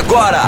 agora.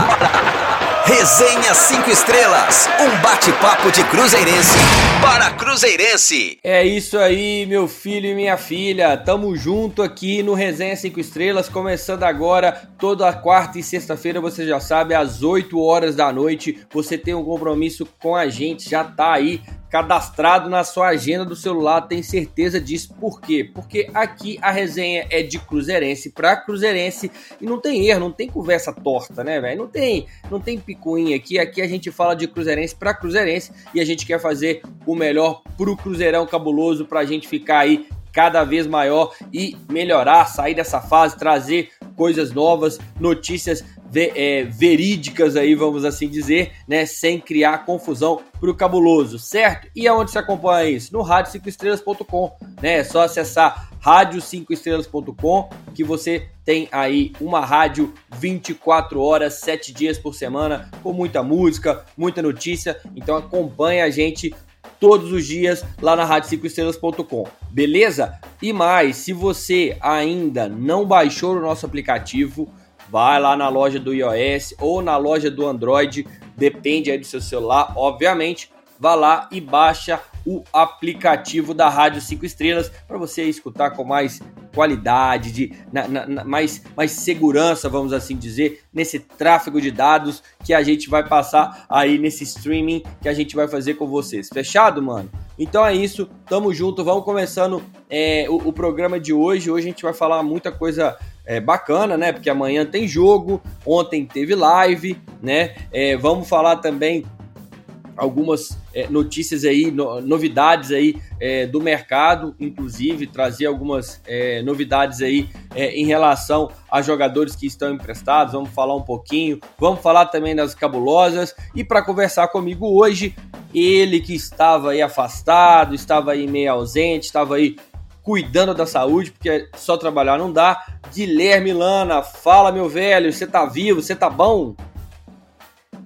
Resenha 5 Estrelas, um bate-papo de Cruzeirense para Cruzeirense. É isso aí, meu filho e minha filha. Tamo junto aqui no Resenha 5 Estrelas, começando agora toda quarta e sexta-feira, você já sabe, às 8 horas da noite. Você tem um compromisso com a gente, já tá aí cadastrado na sua agenda do celular, tem certeza disso. Por quê? Porque aqui a resenha é de Cruzeirense para Cruzeirense e não tem erro, não tem conversa torta, né, velho? Não tem, não tem picuinha aqui. Aqui a gente fala de Cruzeirense para Cruzeirense e a gente quer fazer o melhor pro Cruzeirão cabuloso pra gente ficar aí cada vez maior e melhorar, sair dessa fase, trazer coisas novas, notícias é, verídicas aí, vamos assim dizer, né, sem criar confusão pro cabuloso, certo? E aonde você acompanha isso? No rádio5estrelas.com, né? É só acessar rádio5estrelas.com que você tem aí uma rádio 24 horas, 7 dias por semana, com muita música, muita notícia. Então acompanha a gente todos os dias lá na rádio5estrelas.com, beleza? E mais, se você ainda não baixou o nosso aplicativo, vai lá na loja do iOS ou na loja do Android, depende aí do seu celular, obviamente. Vá lá e baixa o aplicativo da Rádio 5 Estrelas para você escutar com mais qualidade, de na, na, mais, mais segurança, vamos assim dizer, nesse tráfego de dados que a gente vai passar aí nesse streaming que a gente vai fazer com vocês. Fechado, mano? Então é isso, tamo junto, vamos começando é, o, o programa de hoje. Hoje a gente vai falar muita coisa é, bacana, né? Porque amanhã tem jogo, ontem teve live, né? É, vamos falar também algumas é, notícias aí, no, novidades aí é, do mercado, inclusive trazer algumas é, novidades aí é, em relação a jogadores que estão emprestados. Vamos falar um pouquinho, vamos falar também das cabulosas e para conversar comigo hoje, ele que estava aí afastado, estava aí meio ausente, estava aí cuidando da saúde, porque só trabalhar não dá. Guilherme Lana, fala meu velho, você tá vivo, você tá bom?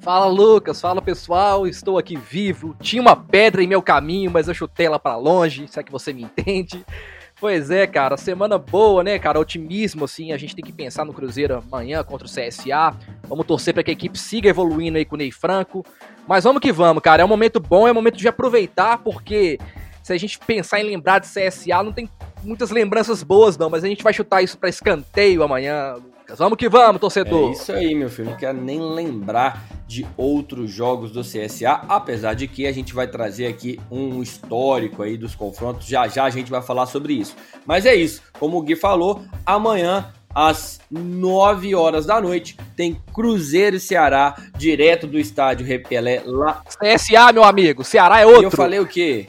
Fala Lucas, fala pessoal, estou aqui vivo. Tinha uma pedra em meu caminho, mas eu chutei ela para longe, se é que você me entende. Pois é, cara, semana boa, né, cara? Otimismo, assim, a gente tem que pensar no Cruzeiro amanhã contra o CSA. Vamos torcer para que a equipe siga evoluindo aí com o Ney Franco. Mas vamos que vamos, cara. É um momento bom, é um momento de aproveitar, porque se a gente pensar em lembrar de CSA, não tem muitas lembranças boas, não, mas a gente vai chutar isso para escanteio amanhã, Vamos que vamos, torcedor. É isso aí, meu filho. Não quero nem lembrar de outros jogos do CSA, apesar de que a gente vai trazer aqui um histórico aí dos confrontos. Já já a gente vai falar sobre isso. Mas é isso. Como o Gui falou, amanhã às 9 horas da noite, tem Cruzeiro e Ceará, direto do estádio Repelé lá. CSA, meu amigo, Ceará é outro. E eu falei o quê?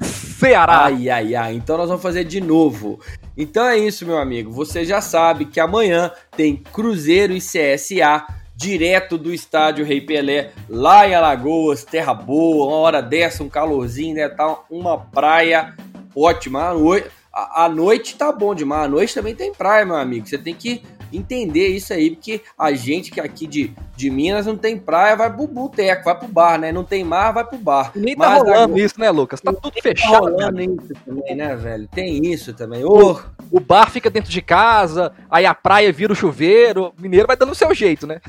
Ceará. Ai, ai, ai. Então nós vamos fazer de novo. Então é isso, meu amigo. Você já sabe que amanhã tem Cruzeiro e CSA direto do estádio Rei Pelé, lá em Alagoas, terra boa, uma hora dessa, um calorzinho, né? Tá uma praia ótima. A noite, a, a noite tá bom demais. A noite também tem praia, meu amigo. Você tem que entender isso aí, porque a gente que aqui de, de Minas não tem praia, vai pro boteco, vai pro bar, né? Não tem mar, vai pro bar. nem tá Mas rolando agora... isso, né, Lucas? Tá tudo fechado. Tá rolando isso também, né, velho? Tem isso também. O, o bar fica dentro de casa, aí a praia vira o chuveiro. O mineiro vai dando o seu jeito, né?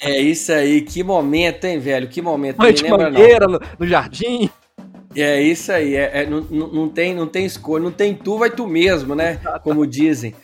É isso aí, que momento, hein, velho? Que momento. Noite lembra, mangueira no, no jardim. É isso aí, é, é não, não, não, tem, não tem escolha, não tem tu, vai tu mesmo, né? Como dizem.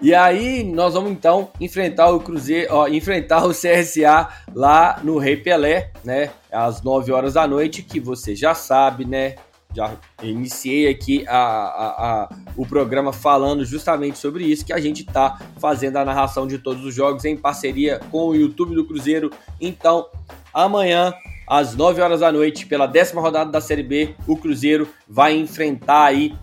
E aí nós vamos então enfrentar o Cruzeiro, ó, enfrentar o CSA lá no Rei Pelé, né? Às 9 horas da noite, que você já sabe, né? Já iniciei aqui a, a, a, o programa falando justamente sobre isso, que a gente está fazendo a narração de todos os jogos em parceria com o YouTube do Cruzeiro. Então, amanhã, às 9 horas da noite, pela décima rodada da Série B, o Cruzeiro vai enfrentar aí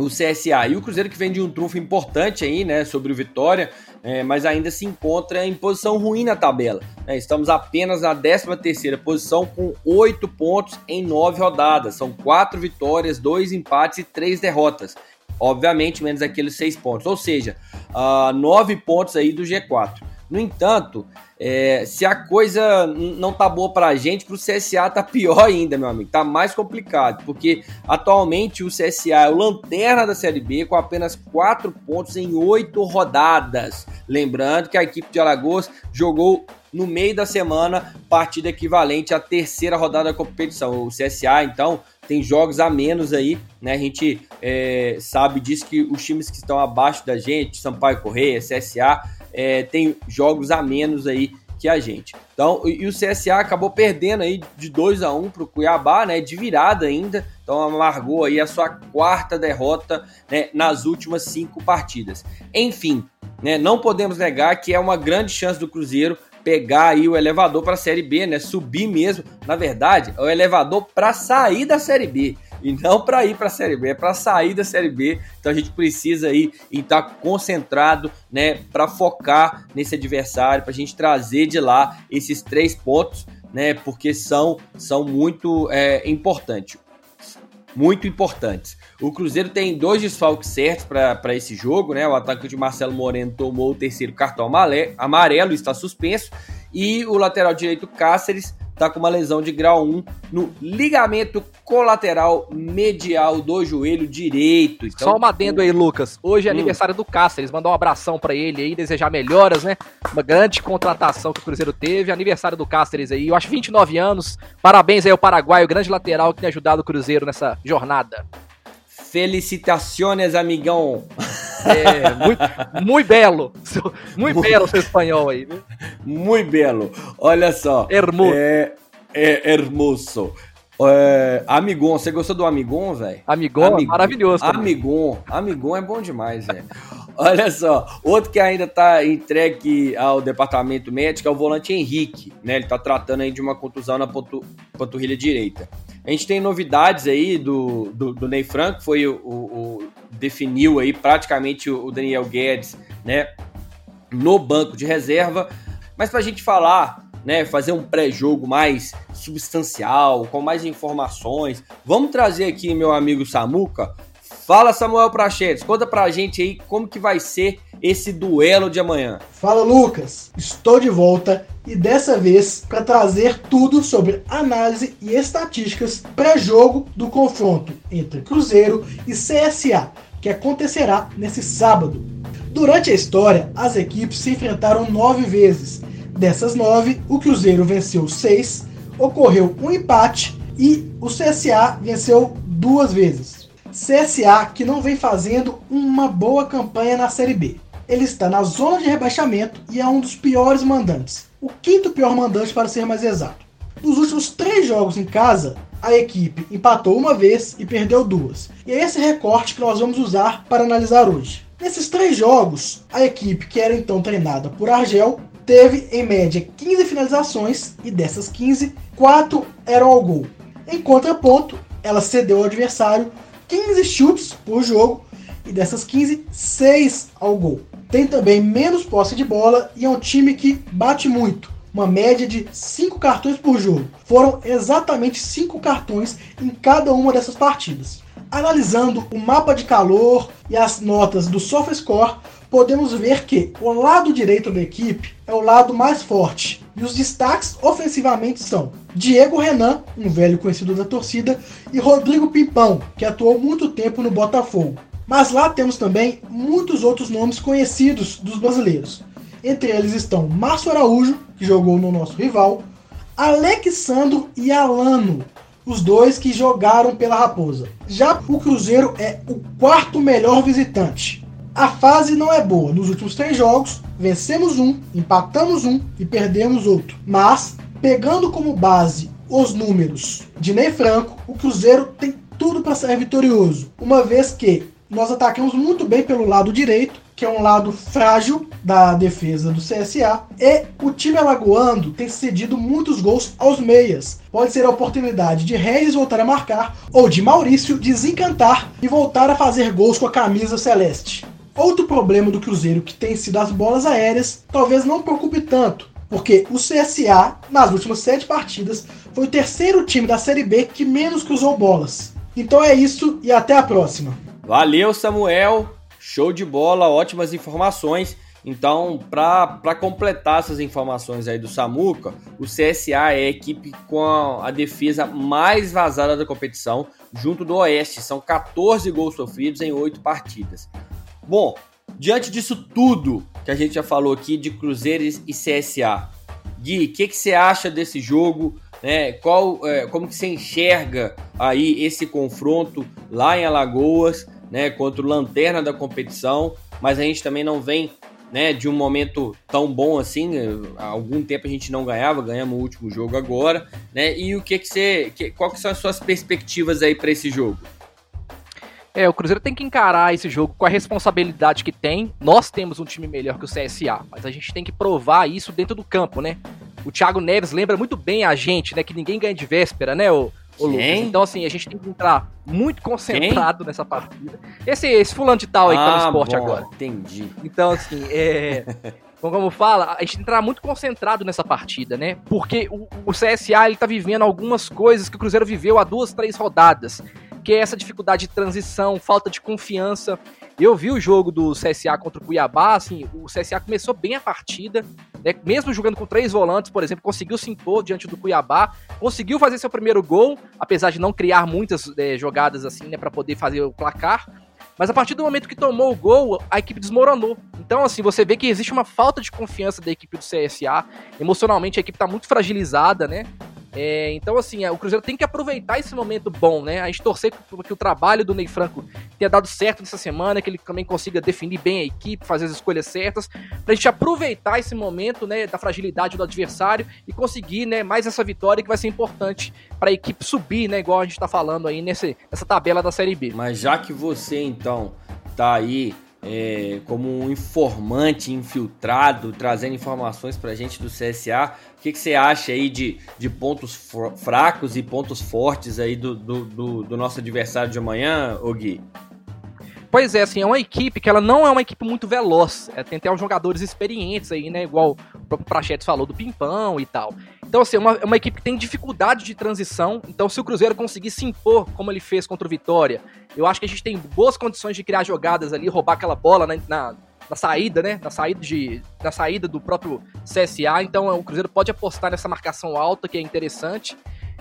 o CSA. E o Cruzeiro que vem de um trunfo importante aí, né, sobre o Vitória, é, mas ainda se encontra em posição ruim na tabela. Né? Estamos apenas na 13 terceira posição com oito pontos em nove rodadas. São quatro vitórias, dois empates e três derrotas. Obviamente, menos aqueles seis pontos. Ou seja, uh, nove pontos aí do G4. No entanto, é, se a coisa não tá boa pra gente, pro CSA tá pior ainda, meu amigo. Tá mais complicado, porque atualmente o CSA é o lanterna da Série B com apenas 4 pontos em 8 rodadas. Lembrando que a equipe de Alagoas jogou no meio da semana, partida equivalente à terceira rodada da competição. O CSA, então, tem jogos a menos aí, né? A gente é, sabe disso que os times que estão abaixo da gente, Sampaio Correia, CSA, é, tem jogos a menos aí que a gente. Então, e o CSA acabou perdendo aí de 2 a 1 um para o Cuiabá, né, de virada ainda. Então, amargou aí a sua quarta derrota né, nas últimas cinco partidas. Enfim, né, não podemos negar que é uma grande chance do Cruzeiro pegar aí o elevador para a Série B, né, subir mesmo. Na verdade, é o elevador para sair da Série B e não para ir para a Série B, é para sair da Série B. Então a gente precisa aí estar tá concentrado, né, para focar nesse adversário, para a gente trazer de lá esses três pontos, né, porque são, são muito é, importantes. Muito importantes. O Cruzeiro tem dois desfalques certos para esse jogo, né? O atacante Marcelo Moreno tomou o terceiro cartão amarelo, está suspenso. E o lateral direito Cáceres tá com uma lesão de grau 1 no ligamento colateral medial do joelho direito. Então, Só uma adendo aí, Lucas. Hoje é hum. aniversário do Cáceres. Mandar um abração para ele aí, desejar melhoras, né? Uma grande contratação que o Cruzeiro teve. Aniversário do Cáceres aí. Eu acho 29 anos. Parabéns aí ao Paraguai, o grande lateral que tem ajudado o Cruzeiro nessa jornada. Felicitações, amigão. É, muito, muito belo. Muito belo seu espanhol aí, viu? Muito belo. Olha só. Hermoso. É, é hermoso. É, Amigon, você gostou do Amigon, velho? Amigon, Amigon, maravilhoso. Também. Amigon, Amigon é bom demais, velho. Olha só, outro que ainda tá entregue ao departamento médico é o volante Henrique, né? Ele tá tratando aí de uma contusão na panturrilha direita. A gente tem novidades aí do, do, do Ney Franco, foi o, o, definiu aí praticamente o Daniel Guedes, né? No banco de reserva. Mas pra gente falar né, fazer um pré-jogo mais substancial, com mais informações. Vamos trazer aqui meu amigo Samuca. Fala Samuel Prachetes, conta pra gente aí como que vai ser esse duelo de amanhã. Fala Lucas, estou de volta e dessa vez para trazer tudo sobre análise e estatísticas pré-jogo do confronto entre Cruzeiro e CSA, que acontecerá nesse sábado. Durante a história, as equipes se enfrentaram nove vezes Dessas nove, o Cruzeiro venceu seis, ocorreu um empate e o CSA venceu duas vezes. CSA que não vem fazendo uma boa campanha na Série B. Ele está na zona de rebaixamento e é um dos piores mandantes. O quinto pior mandante, para ser mais exato. Nos últimos três jogos em casa, a equipe empatou uma vez e perdeu duas. E é esse recorte que nós vamos usar para analisar hoje. Nesses três jogos, a equipe que era então treinada por Argel teve em média 15 finalizações e dessas 15, 4 eram ao gol. Em contraponto, ela cedeu ao adversário 15 chutes por jogo e dessas 15, 6 ao gol. Tem também menos posse de bola e é um time que bate muito, uma média de 5 cartões por jogo. Foram exatamente 5 cartões em cada uma dessas partidas. Analisando o mapa de calor e as notas do SofaScore, podemos ver que o lado direito da equipe é o lado mais forte. E os destaques ofensivamente são Diego Renan, um velho conhecido da torcida, e Rodrigo Pimpão, que atuou muito tempo no Botafogo. Mas lá temos também muitos outros nomes conhecidos dos brasileiros. Entre eles estão Márcio Araújo, que jogou no nosso rival, Alexandro e Alano, os dois que jogaram pela Raposa. Já o Cruzeiro é o quarto melhor visitante. A fase não é boa. Nos últimos três jogos, vencemos um, empatamos um e perdemos outro. Mas, pegando como base os números de Ney Franco, o Cruzeiro tem tudo para ser vitorioso, uma vez que nós atacamos muito bem pelo lado direito, que é um lado frágil da defesa do CSA, e o time alagoano tem cedido muitos gols aos meias. Pode ser a oportunidade de Regis voltar a marcar ou de Maurício desencantar e voltar a fazer gols com a camisa celeste. Outro problema do Cruzeiro que tem sido as bolas aéreas, talvez não preocupe tanto, porque o CSA, nas últimas sete partidas, foi o terceiro time da Série B que menos cruzou bolas. Então é isso e até a próxima. Valeu, Samuel. Show de bola, ótimas informações. Então, para completar essas informações aí do Samuca, o CSA é a equipe com a, defesa mais vazada da competição, junto do Oeste. São 14 gols sofridos em 8 partidas. Bom, diante disso tudo que a gente já falou aqui de Cruzeiros e CSA, Gui, o que, que você acha desse jogo? Né? Qual, é, como que você enxerga aí esse confronto lá em Alagoas, né, contra o lanterna da competição? Mas a gente também não vem né, de um momento tão bom assim. Há algum tempo a gente não ganhava, ganhamos o último jogo agora, né? E o que que você, que, qual que são as suas perspectivas aí para esse jogo? É, o Cruzeiro tem que encarar esse jogo com a responsabilidade que tem. Nós temos um time melhor que o CSA, mas a gente tem que provar isso dentro do campo, né? O Thiago Neves lembra muito bem a gente, né? Que ninguém ganha de véspera, né, o, o Lucas? Então, assim, a gente tem que entrar muito concentrado Quem? nessa partida. Esse, esse fulano de tal aí ah, que tá no ah, esporte bom, agora. Entendi. Então, assim, é. Como fala, a gente tem que entrar muito concentrado nessa partida, né? Porque o, o CSA ele tá vivendo algumas coisas que o Cruzeiro viveu há duas, três rodadas que é essa dificuldade de transição, falta de confiança. Eu vi o jogo do CSA contra o Cuiabá, assim, o CSA começou bem a partida, né, mesmo jogando com três volantes, por exemplo, conseguiu se impor diante do Cuiabá, conseguiu fazer seu primeiro gol, apesar de não criar muitas é, jogadas assim, né, para poder fazer o placar. Mas a partir do momento que tomou o gol, a equipe desmoronou. Então, assim, você vê que existe uma falta de confiança da equipe do CSA. Emocionalmente, a equipe está muito fragilizada, né? É, então, assim, é, o Cruzeiro tem que aproveitar esse momento bom, né? A gente torcer que o trabalho do Ney Franco tenha dado certo nessa semana, que ele também consiga definir bem a equipe, fazer as escolhas certas, pra gente aproveitar esse momento, né, da fragilidade do adversário e conseguir, né, mais essa vitória que vai ser importante para a equipe subir, né, igual a gente tá falando aí nesse, nessa tabela da Série B. Mas já que você, então, tá aí é, como um informante infiltrado, trazendo informações para a gente do CSA. O que, que, você acha aí de, de pontos fracos e pontos fortes aí do, do, do, do nosso adversário de amanhã, Gui? Pois é, assim, é uma equipe que ela não é uma equipe muito veloz. É, tem até uns jogadores experientes aí, né? Igual o próprio Prachetes falou do Pimpão e tal. Então, assim, é uma, é uma equipe que tem dificuldade de transição. Então, se o Cruzeiro conseguir se impor, como ele fez contra o Vitória, eu acho que a gente tem boas condições de criar jogadas ali, roubar aquela bola na, na, na saída, né? Na saída, de, na saída do próprio CSA. Então, o Cruzeiro pode apostar nessa marcação alta, que é interessante.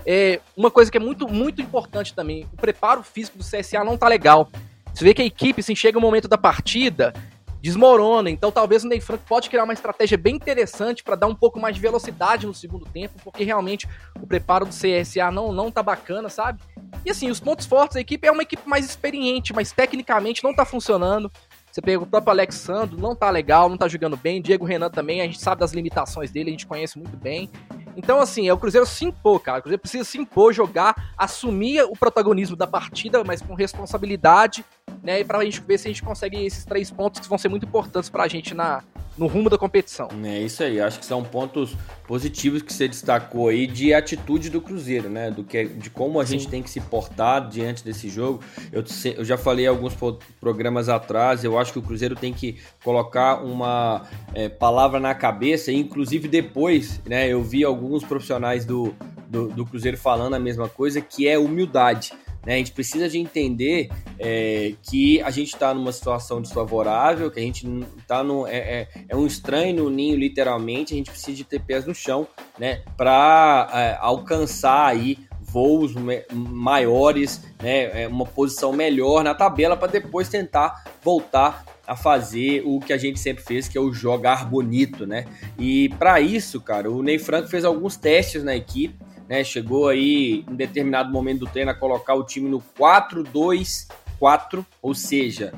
É, uma coisa que é muito, muito importante também, o preparo físico do CSA não tá legal. Você vê que a equipe, assim, chega o momento da partida, desmorona. Então talvez o Ney Franco pode criar uma estratégia bem interessante para dar um pouco mais de velocidade no segundo tempo, porque realmente o preparo do CSA não, não tá bacana, sabe? E assim, os pontos fortes da equipe é uma equipe mais experiente, mas tecnicamente não tá funcionando. Você pega o próprio Alexandre, não tá legal, não tá jogando bem. Diego Renan também, a gente sabe das limitações dele, a gente conhece muito bem. Então, assim, é o Cruzeiro se impor, cara. O Cruzeiro precisa se impor, jogar, assumir o protagonismo da partida, mas com responsabilidade, né? E pra gente ver se a gente consegue esses três pontos que vão ser muito importantes pra gente na, no rumo da competição. É isso aí, acho que são pontos positivos que você destacou aí de atitude do Cruzeiro, né? Do que, de como a Sim. gente tem que se portar diante desse jogo. Eu, eu já falei alguns programas atrás, eu acho que o Cruzeiro tem que colocar uma é, palavra na cabeça, inclusive depois, né? Eu vi alguns profissionais do, do, do Cruzeiro falando a mesma coisa, que é humildade. Né? A gente precisa de entender é, que a gente está numa situação desfavorável, que a gente está no é, é, é, um estranho no ninho literalmente. A gente precisa de ter pés no chão, né? Para é, alcançar aí voos maiores, né? É, uma posição melhor na tabela para depois tentar voltar a fazer o que a gente sempre fez, que é o jogar bonito, né? E para isso, cara, o Ney Franco fez alguns testes na equipe né? Chegou aí em determinado momento do treino a colocar o time no 4-2-4, ou seja,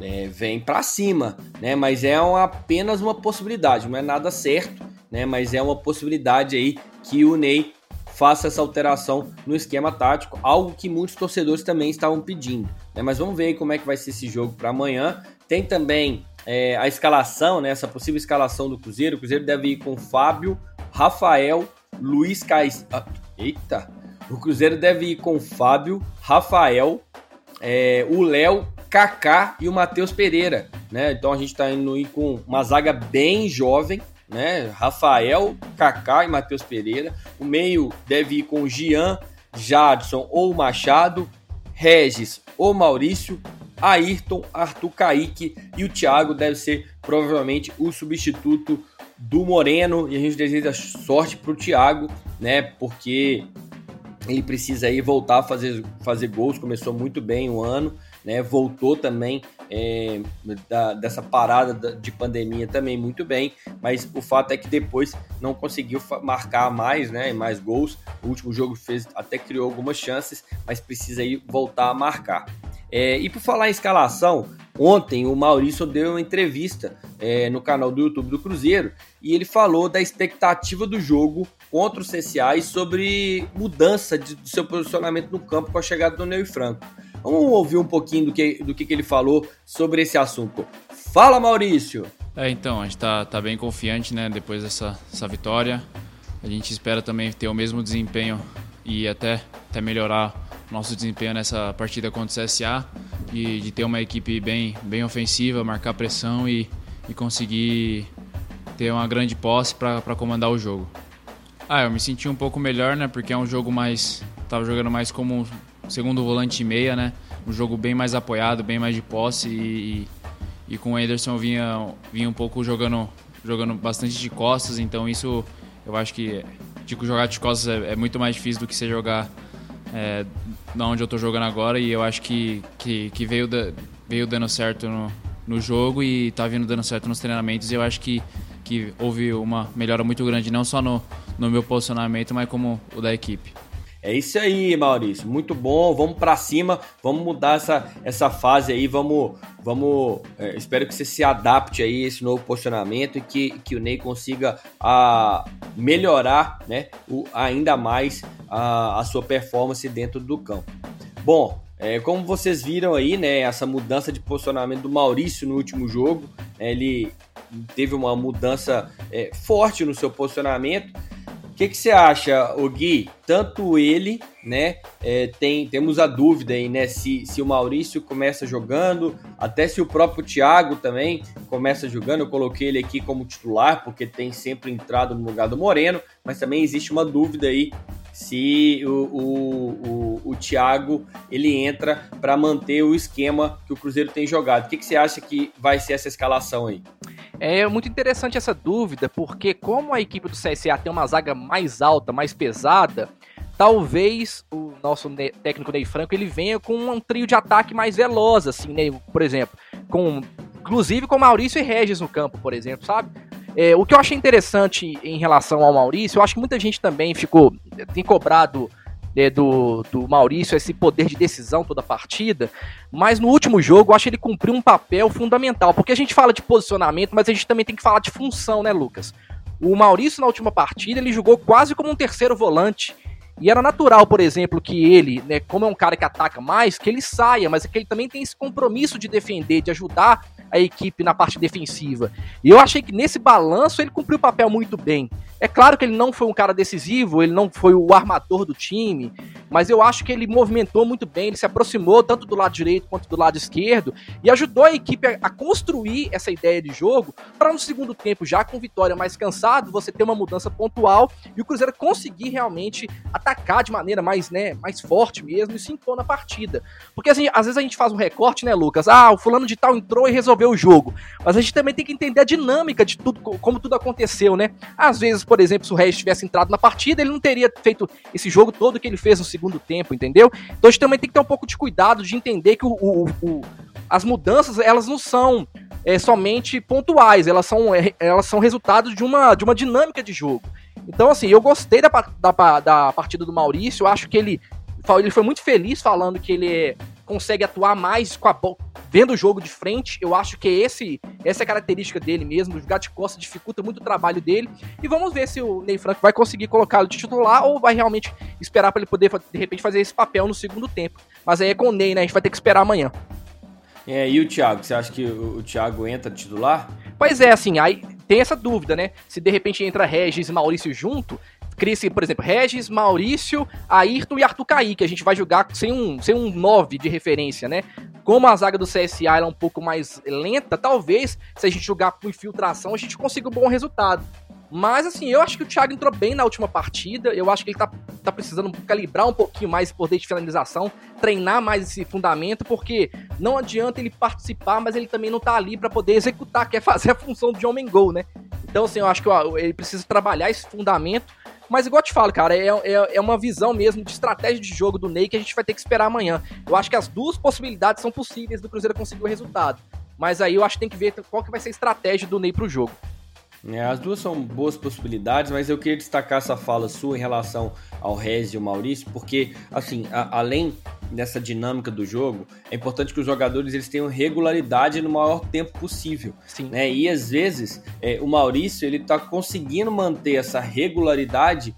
é, vem para cima, né? Mas é uma, apenas uma possibilidade, não é nada certo, né? Mas é uma possibilidade aí que o Ney faça essa alteração no esquema tático, algo que muitos torcedores também estavam pedindo. Né? Mas vamos ver como é que vai ser esse jogo para amanhã. Tem também é, a escalação, né? Essa possível escalação do Cruzeiro. O Cruzeiro deve ir com Fábio, Rafael, Luiz Cais. Ah, eita! O Cruzeiro deve ir com Fábio, Rafael, é, o Léo, Kaká e o Matheus Pereira, né? Então a gente está indo ir com uma zaga bem jovem, né? Rafael, Kaká e Matheus Pereira. O meio deve ir com Gian, Jadson ou Machado, Regis ou Maurício, Ayrton, Arthur Kaique e o Thiago deve ser provavelmente o substituto do Moreno e a gente deseja sorte para o Thiago, né? Porque ele precisa aí voltar a fazer, fazer gols, começou muito bem o ano, né? Voltou também é, da, dessa parada de pandemia também muito bem, mas o fato é que depois não conseguiu marcar mais, né? Mais gols. O último jogo fez até criou algumas chances, mas precisa aí voltar a marcar. É, e por falar em escalação, ontem o Maurício deu uma entrevista é, no canal do YouTube do Cruzeiro e ele falou da expectativa do jogo contra o CSA e sobre mudança de, do seu posicionamento no campo com a chegada do Ney Franco. Vamos ouvir um pouquinho do que, do que, que ele falou sobre esse assunto. Fala, Maurício! É, então, a gente tá, tá bem confiante, né, depois dessa, dessa vitória. A gente espera também ter o mesmo desempenho e até, até melhorar nosso desempenho nessa partida contra o CSA e de ter uma equipe bem, bem ofensiva, marcar pressão e, e conseguir ter uma grande posse para comandar o jogo. Ah, eu me senti um pouco melhor, né, porque é um jogo mais... Tava jogando mais como segundo volante e meia, né? Um jogo bem mais apoiado, bem mais de posse e, e com o Ederson vinha, vinha um pouco jogando, jogando bastante de costas, então isso eu acho que tipo, jogar de costas é, é muito mais difícil do que você jogar é, na onde eu tô jogando agora e eu acho que, que, que veio, da, veio dando certo no, no jogo e tá vindo dando certo nos treinamentos e eu acho que, que houve uma melhora muito grande, não só no, no meu posicionamento, mas como o da equipe. É isso aí, Maurício. Muito bom. Vamos para cima. Vamos mudar essa, essa fase aí. Vamos, vamos. É, espero que você se adapte aí a esse novo posicionamento e que, que o Ney consiga a, melhorar, né, o, ainda mais a, a sua performance dentro do campo. Bom, é, como vocês viram aí, né, essa mudança de posicionamento do Maurício no último jogo, né, ele teve uma mudança é, forte no seu posicionamento que, que você acha, o Gui? Tanto ele, né? É, tem, temos a dúvida aí, né? Se, se o Maurício começa jogando, até se o próprio Thiago também começa jogando. Eu coloquei ele aqui como titular, porque tem sempre entrado no lugar do Moreno, mas também existe uma dúvida aí se o, o, o, o Thiago ele entra para manter o esquema que o Cruzeiro tem jogado. O que, que você acha que vai ser essa escalação aí? É muito interessante essa dúvida, porque como a equipe do CSA tem uma zaga mais alta, mais pesada, talvez o nosso técnico Ney Franco ele venha com um trio de ataque mais veloz, assim, né? Por exemplo, com inclusive com Maurício e Regis no campo, por exemplo, sabe? É, o que eu achei interessante em relação ao Maurício, eu acho que muita gente também ficou tem cobrado é, do, do Maurício esse poder de decisão toda a partida, mas no último jogo eu acho que ele cumpriu um papel fundamental, porque a gente fala de posicionamento, mas a gente também tem que falar de função, né, Lucas? O Maurício na última partida ele jogou quase como um terceiro volante. E era natural, por exemplo, que ele, né, como é um cara que ataca mais, que ele saia, mas é que ele também tem esse compromisso de defender, de ajudar a equipe na parte defensiva. E eu achei que nesse balanço ele cumpriu o papel muito bem. É claro que ele não foi um cara decisivo, ele não foi o armador do time, mas eu acho que ele movimentou muito bem, ele se aproximou tanto do lado direito quanto do lado esquerdo e ajudou a equipe a, construir essa ideia de jogo para no segundo tempo, já com vitória mais cansado, você ter uma mudança pontual e o Cruzeiro conseguir realmente atacar de maneira mais, né, mais forte mesmo e se impor na partida. Porque assim, às vezes a gente faz um recorte, né, Lucas? Ah, o fulano de tal entrou e resolveu o jogo. Mas a gente também tem que entender a dinâmica de tudo, como tudo aconteceu, né? Às vezes por exemplo, se o Regis tivesse entrado na partida, ele não teria feito esse jogo todo que ele fez no segundo tempo, entendeu? Então a gente também tem que ter um pouco de cuidado de entender que o, o, o as mudanças, elas não são é, somente pontuais, elas são, é, elas são resultado de uma, de uma dinâmica de jogo. Então, assim, eu gostei da, da, da partida do Maurício, acho que ele, ele foi muito feliz falando que ele consegue atuar mais com a vendo o jogo de frente. Eu acho que esse essa é a característica dele mesmo. Jogar de costa dificulta muito o trabalho dele. E vamos ver se o Ney Franco vai conseguir colocá-lo de titular ou vai realmente esperar para ele poder de repente fazer esse papel no segundo tempo. Mas aí é com o Ney, né? A gente vai ter que esperar amanhã. É, e o Thiago, você acha que o, o Thiago entra titular? Pois é, assim, aí tem essa dúvida, né? Se de repente entra Regis e Maurício junto, cria-se, por exemplo, Regis, Maurício, Ayrton e Arthur Kaique. A gente vai jogar sem um, sem um 9 de referência, né? Como a zaga do CSA é um pouco mais lenta, talvez, se a gente jogar com infiltração, a gente consiga um bom resultado. Mas, assim, eu acho que o Thiago entrou bem na última partida. Eu acho que ele tá, tá precisando calibrar um pouquinho mais o poder de finalização, treinar mais esse fundamento, porque não adianta ele participar, mas ele também não tá ali para poder executar, quer fazer a função de homem-gol, né? Então, assim, eu acho que ele precisa trabalhar esse fundamento. Mas, igual eu te falo, cara, é, é, é uma visão mesmo de estratégia de jogo do Ney que a gente vai ter que esperar amanhã. Eu acho que as duas possibilidades são possíveis do Cruzeiro conseguir o resultado. Mas aí eu acho que tem que ver qual que vai ser a estratégia do Ney pro jogo. É, as duas são boas possibilidades, mas eu queria destacar essa fala sua em relação ao Rez e ao Maurício, porque, assim, a, além dessa dinâmica do jogo, é importante que os jogadores eles tenham regularidade no maior tempo possível. Sim. Né? E às vezes é, o Maurício ele está conseguindo manter essa regularidade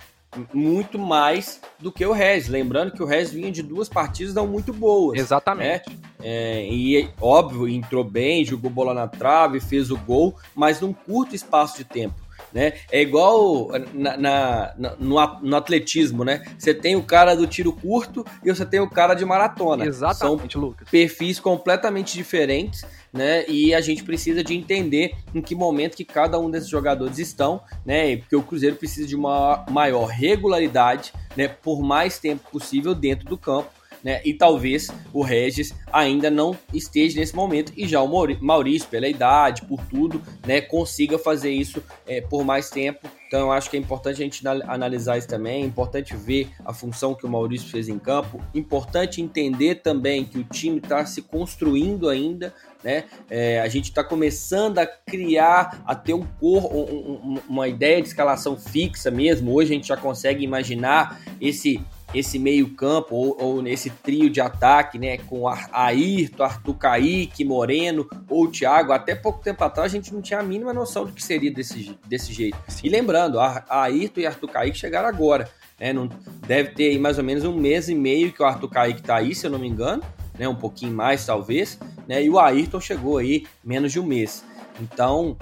muito mais do que o Rez. Lembrando que o Rez vinha de duas partidas não muito boas. Exatamente. Né? É, e, óbvio, entrou bem, jogou bola na trave, fez o gol, mas num curto espaço de tempo. Né? É igual na, na, na no, no, atletismo, né? Você tem o cara do tiro curto e você tem o cara de maratona. Exatamente, São Lucas. perfis completamente diferentes, né? E a gente precisa de entender em que momento que cada um desses jogadores estão, né? Porque o Cruzeiro precisa de uma maior regularidade, né? Por mais tempo possível dentro do campo né? E talvez o Regis ainda não esteja nesse momento e já o Maurício, pela idade, por tudo, né, consiga fazer isso é, por mais tempo. Então eu acho que é importante a gente analisar isso também, é importante ver a função que o Maurício fez em campo, importante entender também que o time está se construindo ainda, né? É, a gente está começando a criar, a ter um cor, um, um, uma ideia de escalação fixa mesmo. Hoje a gente já consegue imaginar esse esse meio-campo ou, ou, nesse trio de ataque, né, com Ayrton, Arthur Kaique, Moreno ou Thiago, até pouco tempo atrás a gente não tinha a mínima noção do que seria desse, desse jeito. Sim. E lembrando, a, Ayrton e Arthur Kaique chegaram agora, né, não, deve ter aí mais ou menos um mês e meio que o Arthur Kaique tá aí, se eu não me engano, né, um pouquinho mais talvez, né, e o Ayrton chegou aí menos de um mês. Então,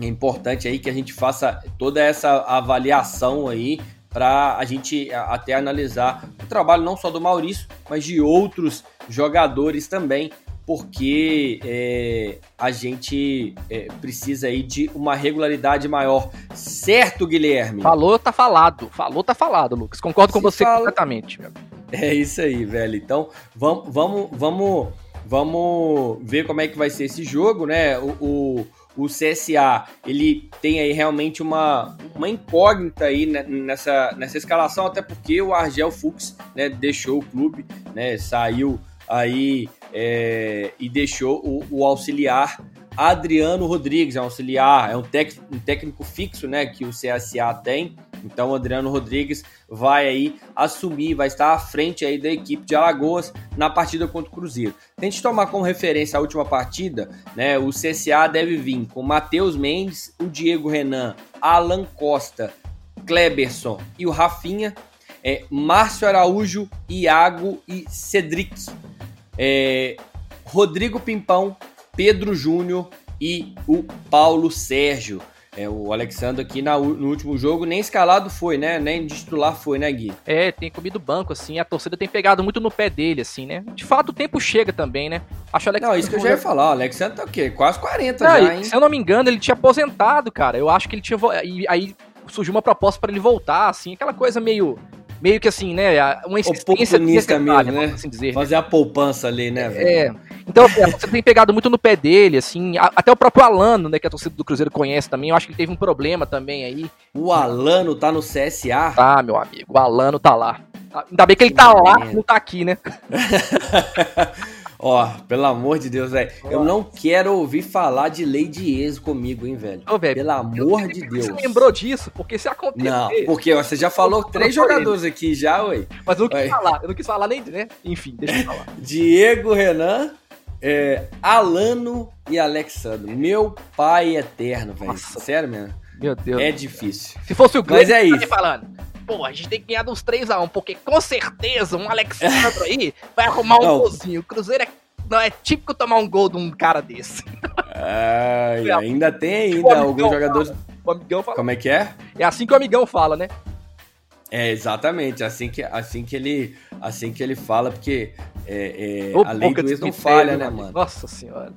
é importante aí que a gente faça toda essa avaliação aí para a gente até analisar o trabalho não só do Maurício, mas de outros jogadores também, porque é, a gente é, precisa aí de uma regularidade maior. Certo, Guilherme? Falou, tá falado. Falou, tá falado, Lucas. Concordo com Se você fala... completamente. Meu. É isso aí, velho. Então, vamos, vamos, vamos, vamos ver como é que vai ser esse jogo, né? o, o o CSA ele tem aí realmente uma, uma incógnita aí nessa, nessa escalação, até porque o Argel Fux né, deixou o clube, né, saiu aí é, e deixou o, o, auxiliar Adriano Rodrigues, é um auxiliar, é um, tec, um técnico fixo né, que o CSA tem, então o Adriano Rodrigues vai aí assumir, vai estar à frente aí da equipe de Alagoas na partida contra o Cruzeiro. Tente tomar como referência a última partida, né? O CSA deve vir com Matheus Mendes, o Diego Renan, Alan Costa, Kleberson e o Rafinha, é, Márcio Araújo, Iago e Cedric, é, Rodrigo Pimpão, Pedro Júnior e o Paulo Sérgio. É, o Alexandre aqui na, no último jogo nem escalado foi, né? Nem de titular foi, né, Gui? É, tem comido banco, assim. A torcida tem pegado muito no pé dele, assim, né? De fato, o tempo chega também, né? Acho o Alexandre. Não, isso que eu já ia falar. O Alexandre tá o quê? Quase 40 não, já, hein? Se eu não me engano, ele tinha aposentado, cara. Eu acho que ele tinha. E aí surgiu uma proposta para ele voltar, assim, aquela coisa meio meio que assim, né? Uma existência mesmo, né? Assim dizer, Fazer a poupança ali, né? Velho? É. Então, é, você tem pegado muito no pé dele, assim. Até o próprio Alano, né? Que a torcida do Cruzeiro conhece também. Eu acho que ele teve um problema também aí. O Alano tá no CSA? Tá, meu amigo. O Alano tá lá. Ainda bem que ele tá lá, não tá aqui, né? Ó, pelo amor de Deus, velho. Eu não quero ouvir falar de de ex comigo, hein, velho. Ô, velho. Pelo amor de Deus. Você lembrou disso? Porque se acontecer. Não, porque você já falou três jogadores aqui já, ué. Mas eu não quis falar. Eu não quis falar nem, né? Enfim, deixa eu falar. Diego Renan. É, Alano e Alexandre. Meu pai eterno, velho. Sério mesmo? Meu Deus. É difícil. Se fosse o Mas é isso. falando pô, a gente tem que ganhar uns 3x1, porque com certeza um Alexandre aí vai arrumar um golzinho. O Cruzeiro é, não é típico tomar um gol de um cara desse. Ai, ainda tem ainda alguns jogadores. O amigão fala. Como é que é? É assim que o amigão fala, né? É, exatamente, assim que, assim que, ele, assim que ele fala, porque é, é, a lei do ex não falha, né, mano? Nossa senhora.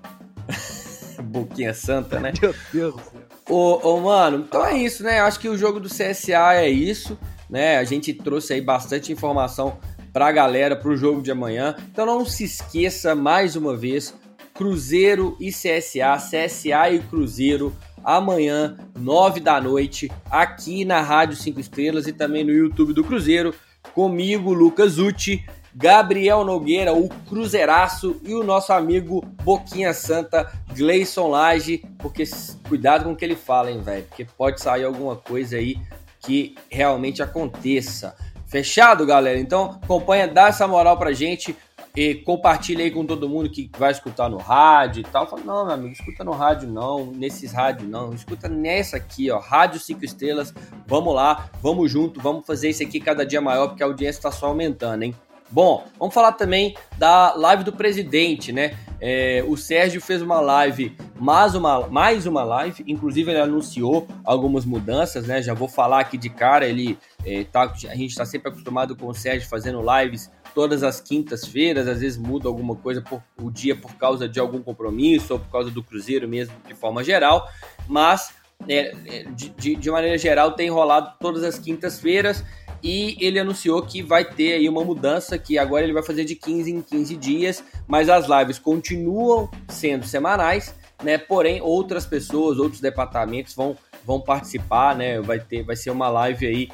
Boquinha santa, né? Meu Deus do céu. Ô, ô, mano, então é isso, né? Acho que o jogo do CSA é isso, né? A gente trouxe aí bastante informação pra galera pro jogo de amanhã. Então não se esqueça mais uma vez, Cruzeiro e CSA, CSA e Cruzeiro amanhã, 9 da noite, aqui na Rádio 5 Estrelas e também no YouTube do Cruzeiro, comigo, Lucas Uti, Gabriel Nogueira, o Cruzeiraço e o nosso amigo Boquinha Santa, Gleison Lage, porque cuidado com o que ele fala, hein, velho, porque pode sair alguma coisa aí que realmente aconteça. Fechado, galera? Então acompanha, dá essa moral pra gente e compartilha aí com todo mundo que vai escutar no rádio e tal. Fala, não, meu amigo, escuta no rádio não, nesses rádios não, escuta nessa aqui, ó, Rádio 5 Estrelas. Vamos lá, vamos junto, vamos fazer isso aqui cada dia maior, porque a audiência está só aumentando, hein? Bom, vamos falar também da live do presidente, né? É, o Sérgio fez uma live, mais uma, mais uma live, inclusive ele anunciou algumas mudanças, né? Já vou falar aqui de cara, ele é, tá, a gente está sempre acostumado com o Sérgio fazendo lives todas as quintas-feiras, às vezes muda alguma coisa por o dia por causa de algum compromisso ou por causa do Cruzeiro mesmo, de forma geral, mas é, é de, de maneira geral tem rolado todas as quintas-feiras e ele anunciou que vai ter aí uma mudança que agora ele vai fazer de 15 em 15 dias, mas as lives continuam sendo semanais, né? Porém, outras pessoas, outros departamentos vão vão participar, né? Vai ter vai ser uma live aí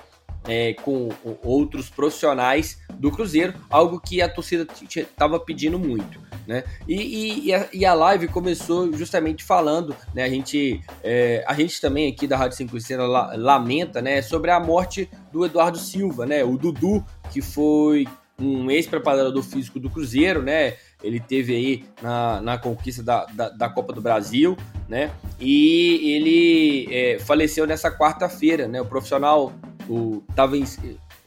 é, com outros profissionais do Cruzeiro, algo que a torcida estava pedindo muito. Né? E, e, e, a, live começou justamente falando, né? A gente, é, a gente também aqui da Rádio 5 Estrelas lamenta, né? Sobre a morte do Eduardo Silva, né? O Dudu, que foi um ex-preparador físico do Cruzeiro, né? Ele teve aí na, na conquista da, da, da Copa do Brasil, né? E ele é, faleceu nessa quarta-feira, né? O profissional o, tava em,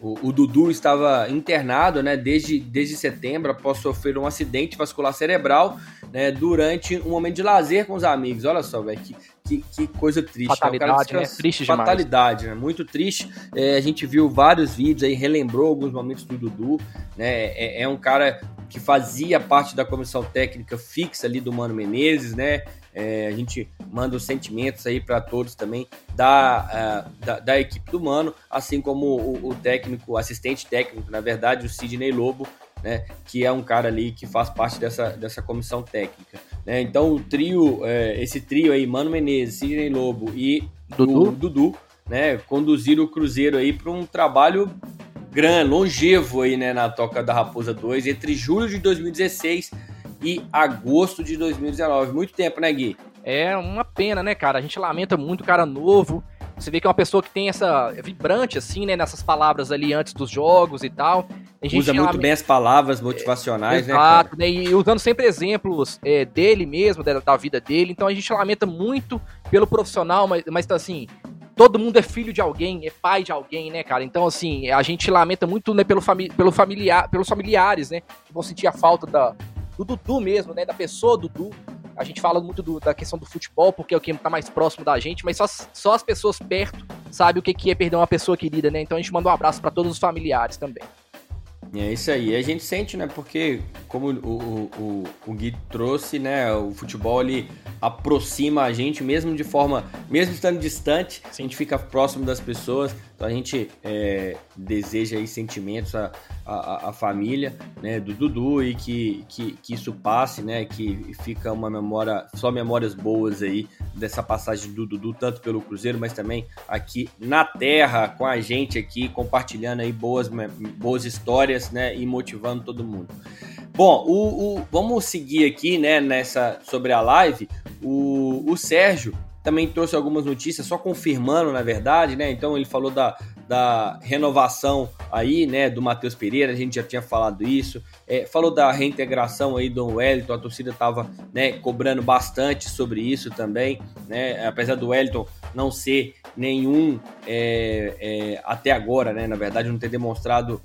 o, o, Dudu estava internado né, desde, desde setembro após sofrer um acidente vascular cerebral né, durante um momento de lazer com os amigos. Olha só, velho, que, que, que, coisa triste. Né? Fatalidade, né? Triste Fatalidade, demais. né? Muito triste. É, a gente viu vários vídeos aí, relembrou alguns momentos do Dudu. Né? É, é um cara que fazia parte da comissão técnica fixa ali do Mano Menezes, né? É, a gente manda os sentimentos aí para todos também da, uh, da, da, equipe do Mano, assim como o, o técnico, assistente técnico, na verdade, o Sidney Lobo, né, que é um cara ali que faz parte dessa, dessa comissão técnica. Né? Então o trio, é, esse trio aí, Mano Menezes, Sidney Lobo e Dudu, o Dudu né, conduziram o Cruzeiro aí para um trabalho grande, longevo aí, né, na Toca da Raposa 2, entre julho de 2016 e agosto de 2019. Muito tempo, né, Gui? É uma pena, né, cara? A gente lamenta muito o cara novo. Você vê que é uma pessoa que tem essa é vibrante, assim, né, nessas palavras ali antes dos jogos e tal. Usa muito bem as palavras motivacionais, é, né? Exato, né? E usando sempre exemplos é, dele mesmo, da, da, vida dele. Então a gente lamenta muito pelo profissional, mas, mas assim, todo mundo é filho de alguém, é pai de alguém, né, cara? Então, assim, a gente lamenta muito né, pelo, fami pelo familiar, pelos familiares, né? Que vão sentir a falta da, do Dudu mesmo, né? Da pessoa Dudu. A gente fala muito do, da questão do futebol, porque é o que tá mais próximo da gente, mas só, só as pessoas perto sabem o que, que é perder uma pessoa querida, né? Então a gente manda um abraço para todos os familiares também. É isso aí. A gente sente, né? Porque, como o, o, o, Gui trouxe, né? O futebol ele aproxima a gente, mesmo de forma, mesmo estando distante, a gente fica próximo das pessoas. Então a gente é, deseja aí sentimentos à, à, à, família, né? Do Dudu e que, que, que isso passe, né? Que fica uma memória, só memórias boas aí dessa passagem do Dudu, tanto pelo Cruzeiro, mas também aqui na Terra, com a gente aqui, compartilhando aí boas, boas histórias, né? E motivando todo mundo. Bom, o, o, vamos seguir aqui, né, nessa sobre a live. O, o Sérgio também trouxe algumas notícias, só confirmando, na verdade, né? Então ele falou da, da renovação aí, né, do Matheus Pereira, a gente já tinha falado isso. É, falou da reintegração aí do Wellington, a torcida estava né, cobrando bastante sobre isso também, né? Apesar do Wellington não ser nenhum é, é, até agora, né? Na verdade, não ter demonstrado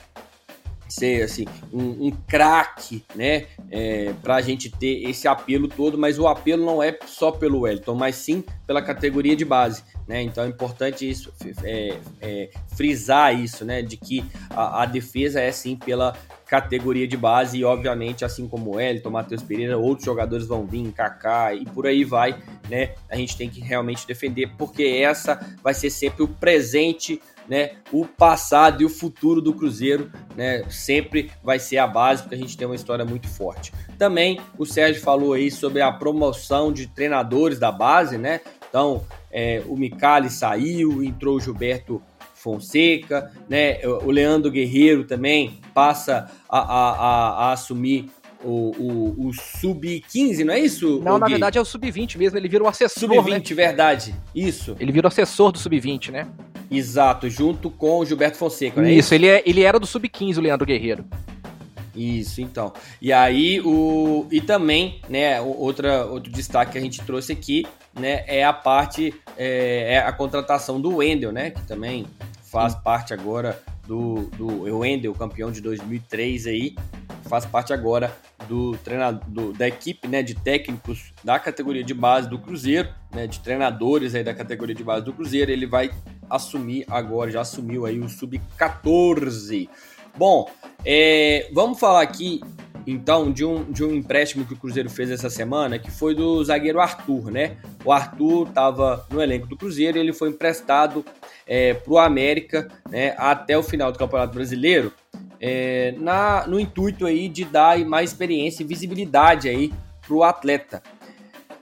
ser assim um, um craque, né, é, para a gente ter esse apelo todo, mas o apelo não é só pelo Wellington, mas sim pela categoria de base, né? Então é importante isso, é, é, frisar isso, né, de que a, a, defesa é sim pela categoria de base e, obviamente, assim como o Elton, Matheus Pereira, outros jogadores vão vir, Kaká e por aí vai, né? A gente tem que realmente defender, porque essa vai ser sempre o presente, né? O passado e o futuro do Cruzeiro, né? Sempre vai ser a base, porque a gente tem uma história muito forte. Também o Sérgio falou aí sobre a promoção de treinadores da base, né? Então, é, o Micali saiu, entrou o Gilberto Fonseca, né? O Leandro Guerreiro também passa a, a, a, a assumir o, o, o sub-15, não é isso? Não, na Gui? verdade é o sub-20 mesmo, ele vira o assessor. Sub-20, né? verdade. Isso. Ele vira o assessor do sub-20, né? Exato, junto com o Gilberto Fonseca, não é isso? Isso, ele, é, ele era do sub-15, o Leandro Guerreiro. Isso, então. E aí o e também, né, outra outro destaque que a gente trouxe aqui, né, é a parte é, é a contratação do Wendel, né, que também faz Sim. parte agora do, do Wendel, campeão de 2003 aí, faz parte agora do treinador da equipe, né, de técnicos da categoria de base do Cruzeiro, né, de treinadores aí da categoria de base do Cruzeiro, ele vai assumir agora, já assumiu aí o sub-14. Bom, é, vamos falar aqui então de um, de um empréstimo que o Cruzeiro fez essa semana, que foi do zagueiro Arthur, né? O Arthur estava no elenco do Cruzeiro e ele foi emprestado é, para o América né, até o final do Campeonato Brasileiro, é, na, no intuito aí de dar mais experiência e visibilidade aí para o atleta.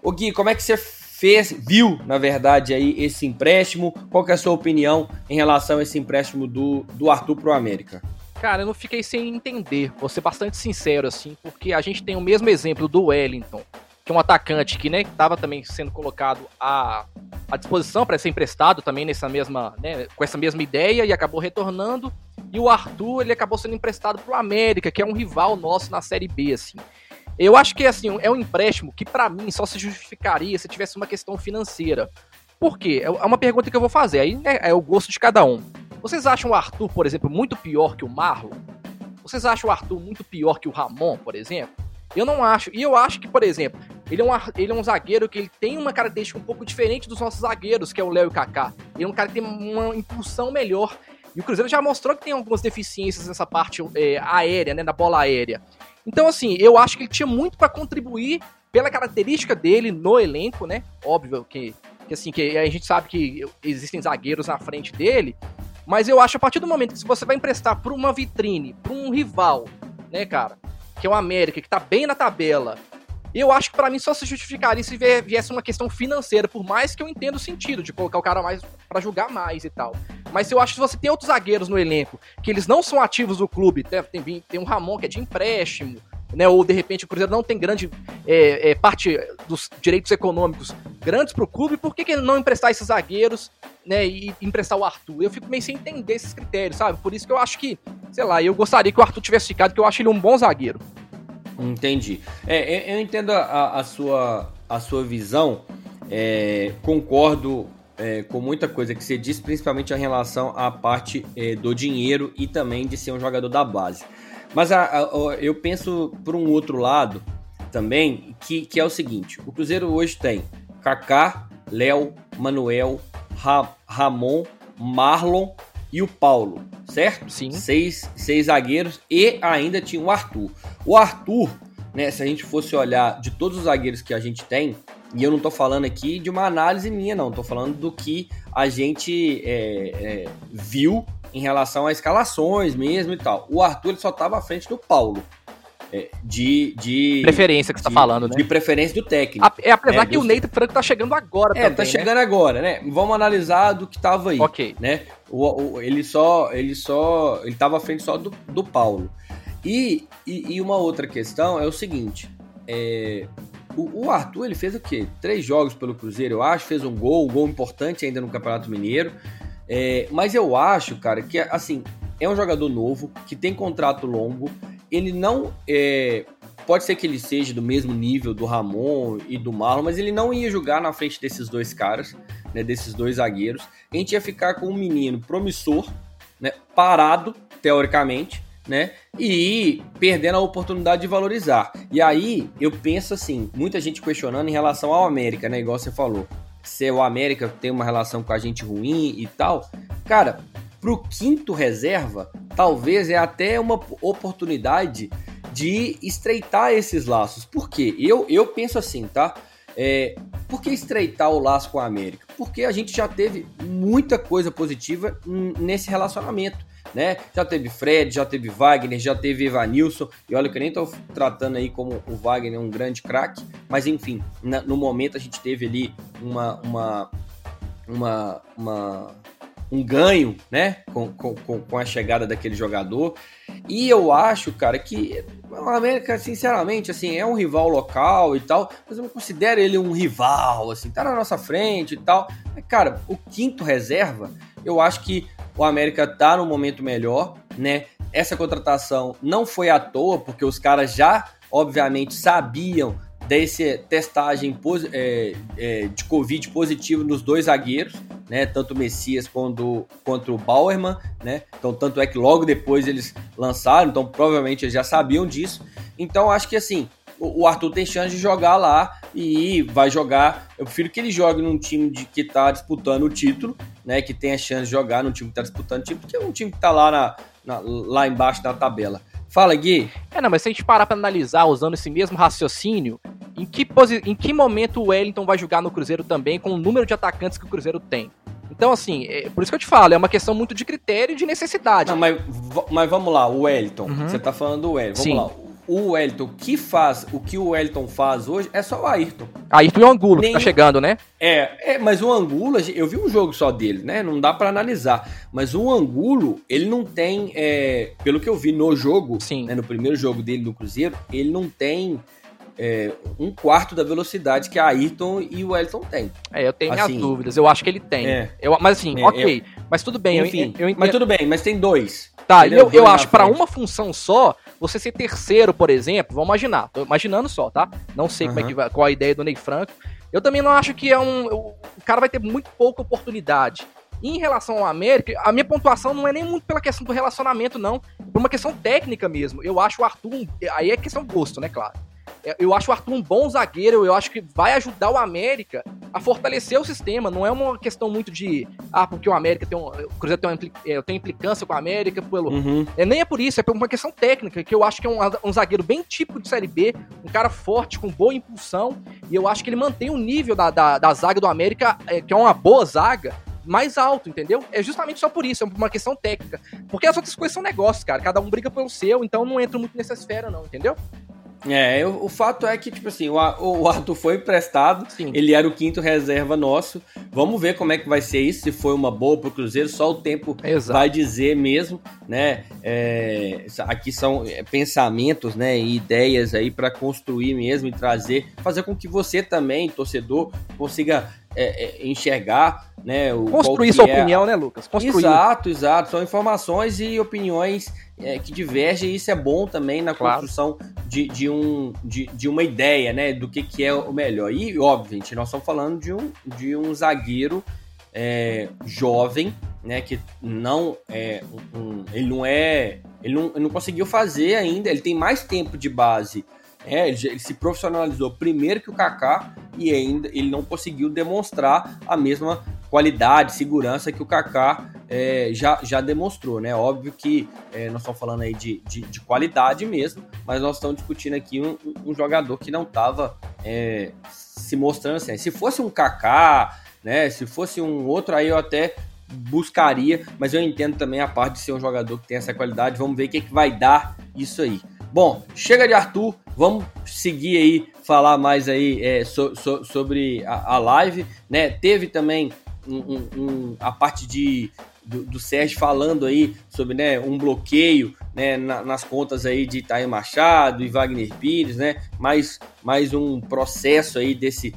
O Gui, como é que você fez, viu, na verdade, aí esse empréstimo? Qual que é a sua opinião em relação a esse empréstimo do, do Arthur para o América? Cara, eu não fiquei sem entender, vou ser bastante sincero assim, porque a gente tem o mesmo exemplo do Wellington, que é um atacante que né, estava também sendo colocado à, à disposição para ser emprestado também nessa mesma, né, com essa mesma ideia e acabou retornando. E o Arthur ele acabou sendo emprestado para o América, que é um rival nosso na Série B, assim. Eu acho que assim é um empréstimo que para mim só se justificaria se tivesse uma questão financeira. Por quê? É uma pergunta que eu vou fazer. Aí é, é o gosto de cada um. Vocês acham o Arthur, por exemplo, muito pior que o Marlon? Vocês acham o Arthur muito pior que o Ramon, por exemplo? Eu não acho. E eu acho que, por exemplo, ele é, um, ele é um zagueiro que ele tem uma característica um pouco diferente dos nossos zagueiros, que é o Léo e o Kaká. Ele é um cara que tem uma impulsão melhor. E o Cruzeiro já mostrou que tem algumas deficiências nessa parte é, aérea, né, na bola aérea. Então, assim, eu acho que ele tinha muito para contribuir pela característica dele no elenco, né? Óbvio que, que assim, que a gente sabe que existem zagueiros na frente dele, mas eu acho a partir do momento que você vai emprestar para uma vitrine, para um rival, né, cara, que é o América, que tá bem na tabela, eu acho que para mim só se justificaria se viesse uma questão financeira, por mais que eu entenda o sentido de colocar o cara mais para jogar mais e tal. Mas eu acho que se você tem outros zagueiros no elenco que eles não são ativos do clube, tem, tem, tem um Ramon que é de empréstimo, né? Ou de repente o Cruzeiro não tem grande é, é, parte dos direitos econômicos grandes para o clube, por que, que não emprestar esses zagueiros, né? E emprestar o Arthur? Eu fico meio sem entender esses critérios, sabe? Por isso que eu acho que, sei lá, eu gostaria que o Arthur tivesse ficado, que eu acho ele um bom zagueiro. Entendi. É, eu entendo a, a sua, a sua visão. É, concordo é, com muita coisa que você disse, principalmente em relação à parte é, do dinheiro e também de ser um jogador da base. Mas a, a, eu penso por um outro lado também, que, que é o seguinte: o Cruzeiro hoje tem Kaká, Léo, Manuel, Ra, Ramon, Marlon e o Paulo, certo? Sim. Seis, seis zagueiros e ainda tinha o Arthur. O Arthur, né, se a gente fosse olhar de todos os zagueiros que a gente tem, e eu não tô falando aqui de uma análise minha, não, tô falando do que a gente é, é, viu em relação a escalações mesmo e tal. O Arthur ele só estava à frente do Paulo. É, de, de. Preferência que você tá falando, né? De preferência do técnico. É, apesar é, que o Neito Franco tá chegando agora é, também. tá né? chegando né? agora, né? Vamos analisar do que tava aí. Ok. Né? O, o, ele só. Ele só. Ele tava à frente só do, do Paulo. E, e, e uma outra questão é o seguinte: é, o, o, Arthur ele fez o quê? Três jogos pelo Cruzeiro, eu acho, fez um gol, um gol importante ainda no Campeonato Mineiro. É, mas eu acho, cara, que assim, é um jogador novo, que tem contrato longo. Ele não. É, pode ser que ele seja do mesmo nível do Ramon e do Marlon, mas ele não ia jogar na frente desses dois caras, né, desses dois zagueiros. A gente ia ficar com um menino promissor, né, parado, teoricamente, né? E perdendo a oportunidade de valorizar. E aí eu penso assim, muita gente questionando em relação ao América, né? Igual você falou se o América tem uma relação com a gente ruim e tal. Cara, Pro quinto reserva, talvez é até uma oportunidade de estreitar esses laços. Por quê? Eu, eu penso assim, tá? É, por que estreitar o laço com a América? Porque a gente já teve muita coisa positiva nesse relacionamento. Né? Já teve Fred, já teve Wagner, já teve Evanilson, e olha que eu nem tô tratando aí como o Wagner um grande craque, mas enfim, na, no momento a gente teve ali uma, uma, uma, uma um ganho, né, com, com, com a chegada daquele jogador. E eu acho, cara, que o América, sinceramente, assim, é um rival local e tal, mas eu não considero ele um rival, assim, tá na nossa frente e tal. Mas, cara, o quinto reserva, eu acho que o América tá no momento melhor, né? Essa contratação não foi à toa, porque os caras já, obviamente, sabiam desse testagem é, é, de Covid positivo nos dois zagueiros, né? Tanto o Messias quanto, quanto o Bauerman, né? Então, tanto é que logo depois eles lançaram, então provavelmente eles já sabiam disso. Então, acho que assim, o Arthur tem chance de jogar lá e vai jogar. Eu prefiro que ele jogue num time de, que está disputando o título, né? Que tenha chance de jogar num time que está disputando o título, porque é um time que está lá, na, na, lá embaixo na tabela. Fala, Gui. É, não, mas se a gente parar para analisar usando esse mesmo raciocínio, em que, posi em que momento o Wellington vai jogar no Cruzeiro também com o número de atacantes que o Cruzeiro tem? Então, assim, é, por isso que eu te falo, é uma questão muito de critério e de necessidade. Não, mas, mas vamos lá, o Wellington. Uhum. Você tá falando do Wellington. Vamos Sim. lá o Wellington que faz o que o Wellington faz hoje é só o Ayrton. Ayrton e o Angulo que tá chegando, né? É, é, mas o Angulo, eu vi um jogo só dele, né? Não dá para analisar. Mas o Angulo, ele não tem, é, pelo que eu vi no jogo, Sim. Né, no primeiro jogo dele no Cruzeiro, ele não tem é, um quarto da velocidade que a Ayrton e o Wellington tem. É, eu tenho assim, dúvidas. Eu acho que ele tem. É, eu, mas assim, é, ok. mas tudo bem. Enfim, eu, eu mas tudo bem, mas tem dois. Tá, eu, eu acho para uma função só, você ser terceiro, por exemplo, vamos imaginar, tô imaginando só, tá? Não sei uhum. como é que vai, qual a ideia do Ney Franco. Eu também não acho que é um. O cara vai ter muito pouca oportunidade. em relação ao América, a minha pontuação não é nem muito pela questão do relacionamento, não. Por uma questão técnica mesmo. Eu acho o Arthur. Aí é questão gosto, né, claro. É, eu acho o Arthur um bom zagueiro, eu acho que vai ajudar o América a fortalecer o sistema. Não é uma questão muito de, ah, porque o América tem um. O Cruzeiro tem, uma, é, tem implicância com o América, pelo. Uhum. É, nem é por isso, é por uma questão técnica, que eu acho que é um, um zagueiro bem típico de Série B, um cara forte, com boa impulsão, e eu acho que ele mantém o nível da, da, da zaga do América, é, que é uma boa zaga, mais alto, entendeu? É justamente só por isso, é uma questão técnica. Porque as outras coisas são negócios, cara. Cada um briga pelo seu, então não entra muito nessa esfera, não, entendeu? É, o, o, fato é que, tipo assim, o, o Arthur foi emprestado, Sim. ele era o quinto reserva nosso. Vamos ver como é que vai ser isso, se foi uma boa pro Cruzeiro, só o tempo Exato. vai dizer mesmo, né? É, aqui são é, pensamentos, né, e ideias aí para construir mesmo e trazer, fazer com que você também, torcedor, consiga é, é, enxergar, né? O, Construir sua é opinião, né, Lucas? Construir. Exato, exato. São informações e opiniões é, que divergem e isso é bom também na claro. construção de, de, um, de, de uma ideia, né? Do que, que é o melhor. E, óbvio, gente, nós estamos falando de um, de um zagueiro é, jovem, né? Que não é um, ele não é. Ele não, ele não conseguiu fazer ainda, ele tem mais tempo de base é, ele, ele, se profissionalizou primeiro que o Kaká e ainda ele não conseguiu demonstrar a mesma qualidade, segurança que o Kaká é, já, já demonstrou, né? Óbvio que é, nós estamos falando aí de, de, de, qualidade mesmo, mas nós estamos discutindo aqui um, um jogador que não estava é, se mostrando assim. Se fosse um Kaká, né? Se fosse um outro aí eu até buscaria, mas eu entendo também a parte de ser um jogador que tem essa qualidade. Vamos ver o que, que vai dar isso aí. Bom, chega de Arthur, vamos seguir aí, falar mais aí é, so, so, sobre a, a, live, né? Teve também um, um, um, a parte de do, do, Sérgio falando aí sobre né, um bloqueio né, na, nas contas aí de Itaí Machado e Wagner Pires, né? Mais, mais um processo aí desse, de,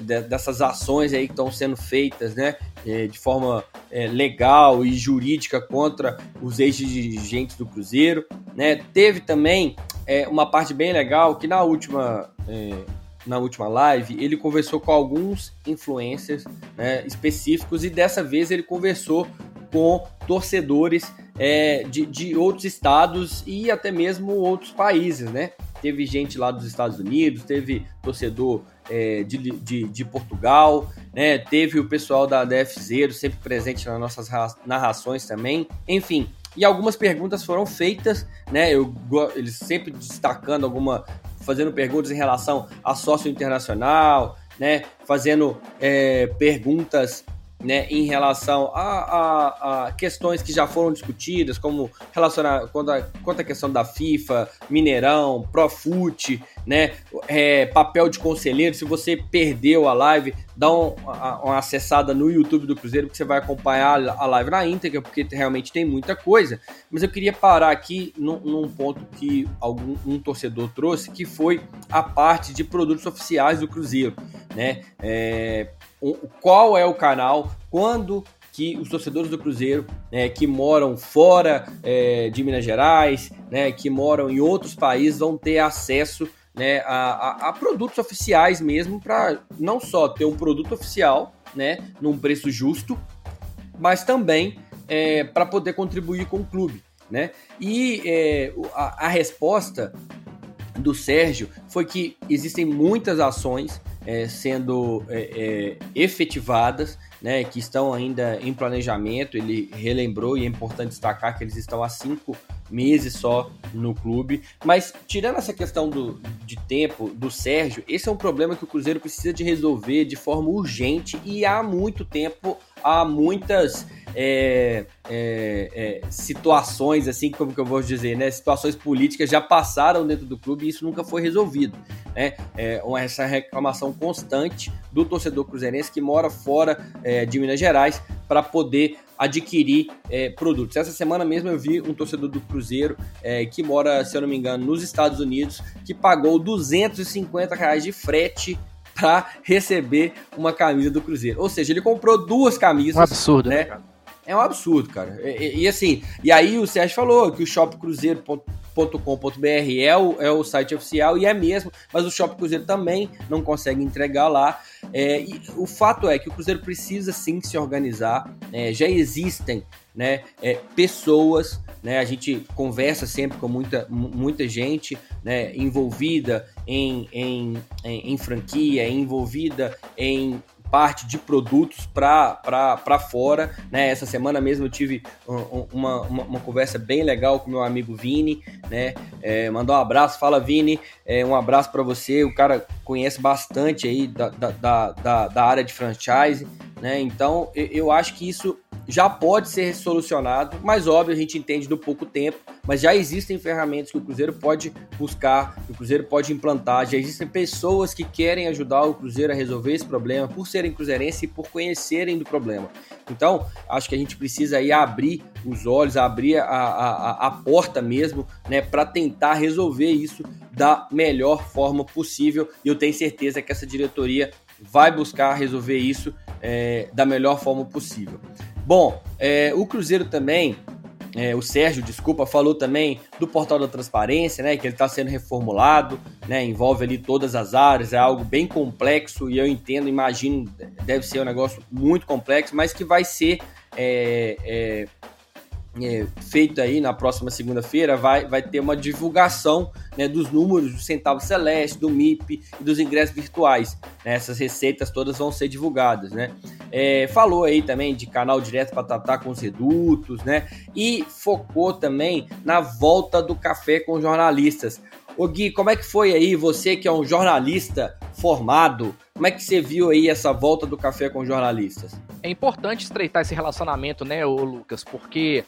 dessas ações aí que estão sendo feitas, né? É, de forma é, legal e jurídica contra os ex-dirigentes do Cruzeiro. Né? Teve também é, uma parte bem legal que na última, é, na última live ele conversou com alguns influencers né, específicos e dessa vez ele conversou com torcedores é, de, de outros estados e até mesmo outros países, né? Teve gente lá dos Estados Unidos, teve torcedor é, de, de, de, Portugal, né? Teve o pessoal da DF Zero sempre presente nas nossas narrações também. Enfim, e algumas perguntas foram feitas, né? Eu, eles sempre destacando alguma, fazendo perguntas em relação a sócio internacional, né? Fazendo é, perguntas né, em relação a, a, a, questões que já foram discutidas, como relacionar quanto a, quanto a questão da FIFA, Mineirão, Profute, né, é, papel de conselheiro. Se você perdeu a live, dá um, uma acessada no YouTube do Cruzeiro, que você vai acompanhar a live na íntegra, porque realmente tem muita coisa. Mas eu queria parar aqui num, num ponto que algum um torcedor trouxe, que foi a parte de produtos oficiais do Cruzeiro, né? É, qual é o canal, quando que os torcedores do Cruzeiro né, que moram fora é, de Minas Gerais, né, que moram em outros países, vão ter acesso né, a, a, a produtos oficiais mesmo, para não só ter um produto oficial né, num preço justo, mas também é, para poder contribuir com o clube. Né? E é, a, a resposta do Sérgio foi que existem muitas ações é, sendo é, é, efetivadas, né, que estão ainda em planejamento. Ele relembrou e é importante destacar que eles estão há cinco meses só no clube. Mas tirando essa questão do, de tempo do Sérgio, esse é um problema que o Cruzeiro precisa de resolver de forma urgente e há muito tempo, há muitas é, é, é, situações, assim, como que eu vou dizer, né? Situações políticas já passaram dentro do clube e isso nunca foi resolvido. Né? É uma, essa reclamação constante do torcedor cruzeirense que mora fora é, de Minas Gerais para poder adquirir é, produtos. Essa semana mesmo eu vi um torcedor do Cruzeiro é, que mora, se eu não me engano, nos Estados Unidos, que pagou 250 reais de frete para receber uma camisa do Cruzeiro. Ou seja, ele comprou duas camisas. Um absurdo, né? né é um absurdo, cara. E, e, e, assim, e aí o Sérgio falou que o shopcruzeiro.com.br é o, é o site oficial e é mesmo, mas o Shop Cruzeiro também não consegue entregar lá. É, o fato é que o Cruzeiro precisa sim se organizar. É, já existem né, é, pessoas, né, a gente conversa sempre com muita, muita gente né, envolvida em, em, em, em franquia, envolvida em parte de produtos para fora. Né? Essa semana mesmo eu tive uma, uma, uma, conversa bem legal com meu amigo Vini, né? É, mandou um abraço, fala Vini, é, um abraço para você. O cara conhece bastante aí da, da, da, da área de franchise, né? Então eu acho que isso já pode ser solucionado, mas óbvio, a gente entende do pouco tempo, mas já existem ferramentas que o Cruzeiro pode buscar, que o Cruzeiro pode implantar, já existem pessoas que querem ajudar o Cruzeiro a resolver esse problema por serem cruzeirenses e por conhecerem do problema. Então, acho que a gente precisa aí abrir os olhos, abrir a, a, a porta mesmo, né, para tentar resolver isso da melhor forma possível. E eu tenho certeza que essa diretoria vai buscar resolver isso é, da melhor forma possível. Bom, é, o Cruzeiro também, é, o Sérgio, desculpa, falou também do portal da transparência, né? Que ele está sendo reformulado, né? Envolve ali todas as áreas, é algo bem complexo e eu entendo, imagino, deve ser um negócio muito complexo, mas que vai ser é, é feito aí na próxima segunda-feira, vai, vai ter uma divulgação né, dos números do Centavo Celeste, do MIP e dos ingressos virtuais. Né, essas receitas todas vão ser divulgadas. Né? É, falou aí também de canal direto para tratar com os redutos, né? E focou também na volta do café com jornalistas. Ô Gui, como é que foi aí, você que é um jornalista formado, como é que você viu aí essa volta do café com jornalistas? É importante estreitar esse relacionamento, né, Lucas, porque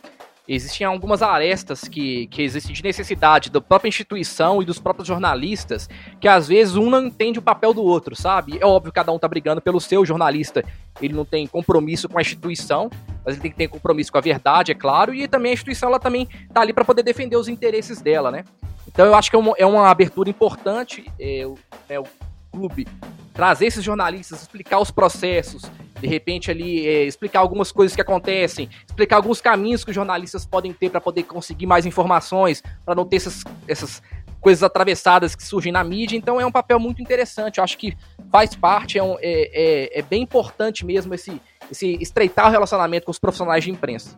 existem algumas arestas que, que existem de necessidade da própria instituição e dos próprios jornalistas, que às vezes um não entende o papel do outro, sabe? É óbvio que cada um tá brigando pelo seu jornalista, ele não tem compromisso com a instituição, mas ele tem que ter compromisso com a verdade, é claro, e também a instituição ela também tá ali para poder defender os interesses dela, né? Então eu acho que é uma, é uma abertura importante, é, é, o clube trazer esses jornalistas, explicar os processos, de repente ali é, explicar algumas coisas que acontecem, explicar alguns caminhos que os jornalistas podem ter para poder conseguir mais informações, para não ter essas, essas coisas atravessadas que surgem na mídia. Então é um papel muito interessante. Eu acho que faz parte, é, um, é, é, é bem importante mesmo esse, esse estreitar o relacionamento com os profissionais de imprensa.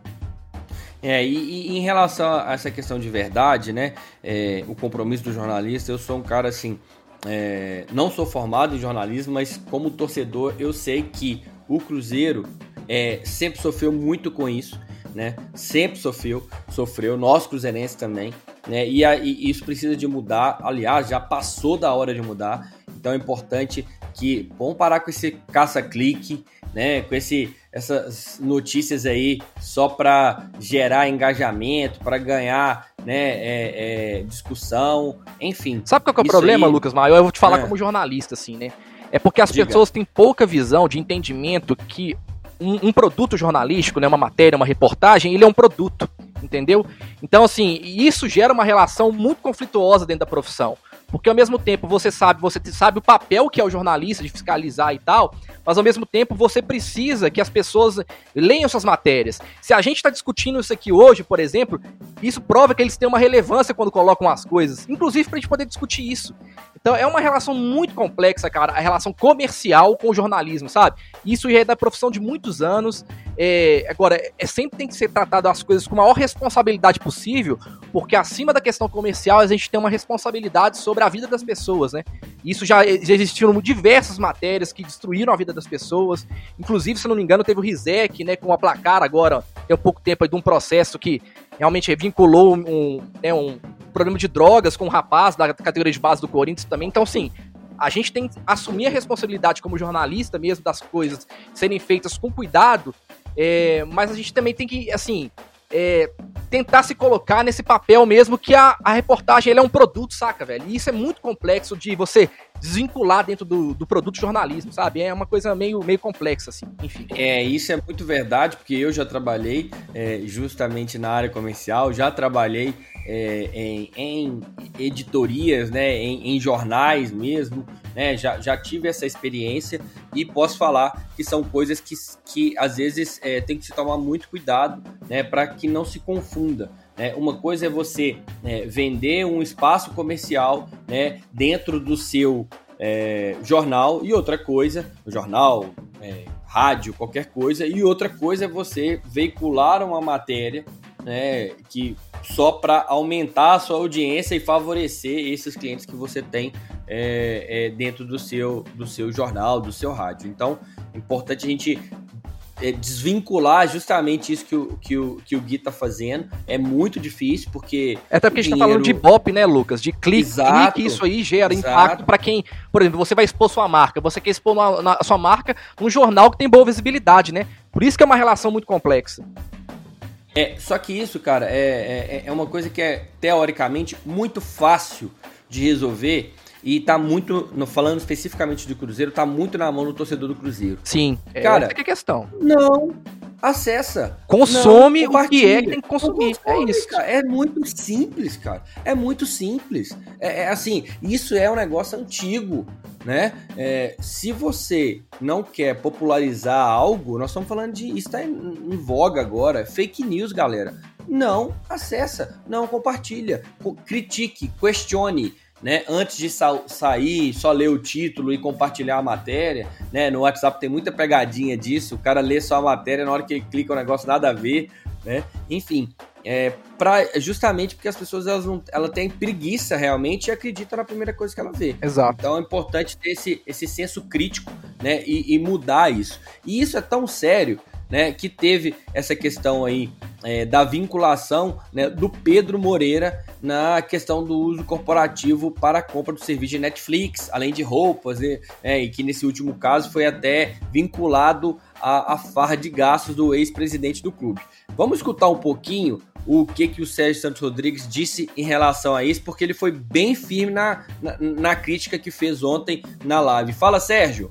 É, e, e, em relação a essa questão de verdade, né, é, o compromisso do jornalista, eu sou um cara assim é, não sou formado em jornalismo, mas como torcedor eu sei que o Cruzeiro é, sempre sofreu muito com isso, né? Sempre sofreu, sofreu, nós cruzeirenses também, né? E, a, e isso precisa de mudar. Aliás, já passou da hora de mudar. Então é importante que vamos parar com esse caça-clique, né? Com esse essas notícias aí só para gerar engajamento, para ganhar né, é, é, discussão, enfim. Sabe qual é o problema, aí... Lucas Maior? Eu vou te falar é. como jornalista, assim, né? É porque as Diga. pessoas têm pouca visão de entendimento que um, um, produto jornalístico, né, uma matéria, uma reportagem, ele é um produto, entendeu? Então, assim, isso gera uma relação muito conflituosa dentro da profissão. Porque ao mesmo tempo você sabe, você sabe o papel que é o jornalista de fiscalizar e tal, mas ao mesmo tempo você precisa que as pessoas leiam suas matérias. Se a gente está discutindo isso aqui hoje, por exemplo, isso prova que eles têm uma relevância quando colocam as coisas, inclusive para a gente poder discutir isso. Então é uma relação muito complexa, cara, a relação comercial com o jornalismo, sabe? Isso é da profissão de muitos anos. É, agora, é, sempre tem que ser tratado as coisas com a maior responsabilidade possível, porque acima da questão comercial a gente tem uma responsabilidade sobre a vida das pessoas, né? Isso já, já existiram diversas matérias que destruíram a vida das pessoas. Inclusive, se não me engano, teve o Rizek, né, com a placar agora, tem um pouco tempo aí de um processo que realmente vinculou um, né, um problema de drogas com um rapaz da categoria de base do Corinthians também. Então, assim, a gente tem que assumir a responsabilidade como jornalista mesmo das coisas serem feitas com cuidado, é, mas a gente também tem que, assim, é, tentar se colocar nesse papel mesmo que a, a reportagem é um produto, saca, velho? E isso é muito complexo de você desvincular dentro do, do produto jornalismo, sabe? É uma coisa meio, meio complexa, assim, enfim. É, isso é muito verdade, porque eu já trabalhei é, justamente na área comercial, já trabalhei é, em, em, editorias, né, em, em, jornais mesmo, né, já, já tive essa experiência e posso falar que são coisas que, que às vezes é, tem que se tomar muito cuidado, né, para que não se confunda. Né? Uma coisa é você né, vender um espaço comercial né, dentro do seu é, jornal e outra coisa, jornal, é, rádio, qualquer coisa, e outra coisa é você veicular uma matéria né, que só para aumentar a sua audiência e favorecer esses clientes que você tem é, é, dentro do seu, do seu jornal, do seu rádio. Então, é importante a gente é, desvincular justamente isso que o, que, o, que o Gui tá fazendo. É muito difícil, porque. É até porque a gente dinheiro... tá falando de BOP, né, Lucas? De clique, Exato. clique isso aí gera Exato. impacto para quem. Por exemplo, você vai expor sua marca, você quer expor na, sua marca num jornal que tem boa visibilidade, né? Por isso que é uma relação muito complexa. É, só que isso, cara, é, é, é uma coisa que é teoricamente muito fácil de resolver e tá muito, no, falando especificamente do Cruzeiro, tá muito na mão do torcedor do Cruzeiro. Sim, cara, essa é a questão. Não, acessa. Consome não, o que é que tem que consumir. Consome, é isso. Cara, é muito simples, cara. É muito simples. É, é assim, isso é um negócio antigo, né? É, se você não quer popularizar algo, nós estamos falando de. Isso está em, em voga agora. Fake news, galera. Não acessa, não compartilha, critique, questione né? Antes de sa sair, só ler o título e compartilhar a matéria, né? No WhatsApp tem muita pegadinha disso. O cara lê só a matéria, na hora que ele clica o negócio nada a ver, né? Enfim, é pra, justamente porque as pessoas elas não, ela tem preguiça realmente e acredita na primeira coisa que ela vê. Exato. Então é importante ter esse, esse senso crítico, né? E, e mudar isso. E isso é tão sério né, que teve essa questão aí é, da vinculação né, do Pedro Moreira na questão do uso corporativo para a compra do serviço de Netflix, além de roupas, e, é, e que nesse último caso foi até vinculado à, à farra de gastos do ex-presidente do clube. Vamos escutar um pouquinho o que, que o Sérgio Santos Rodrigues disse em relação a isso, porque ele foi bem firme na, na, na crítica que fez ontem na live. Fala, Sérgio!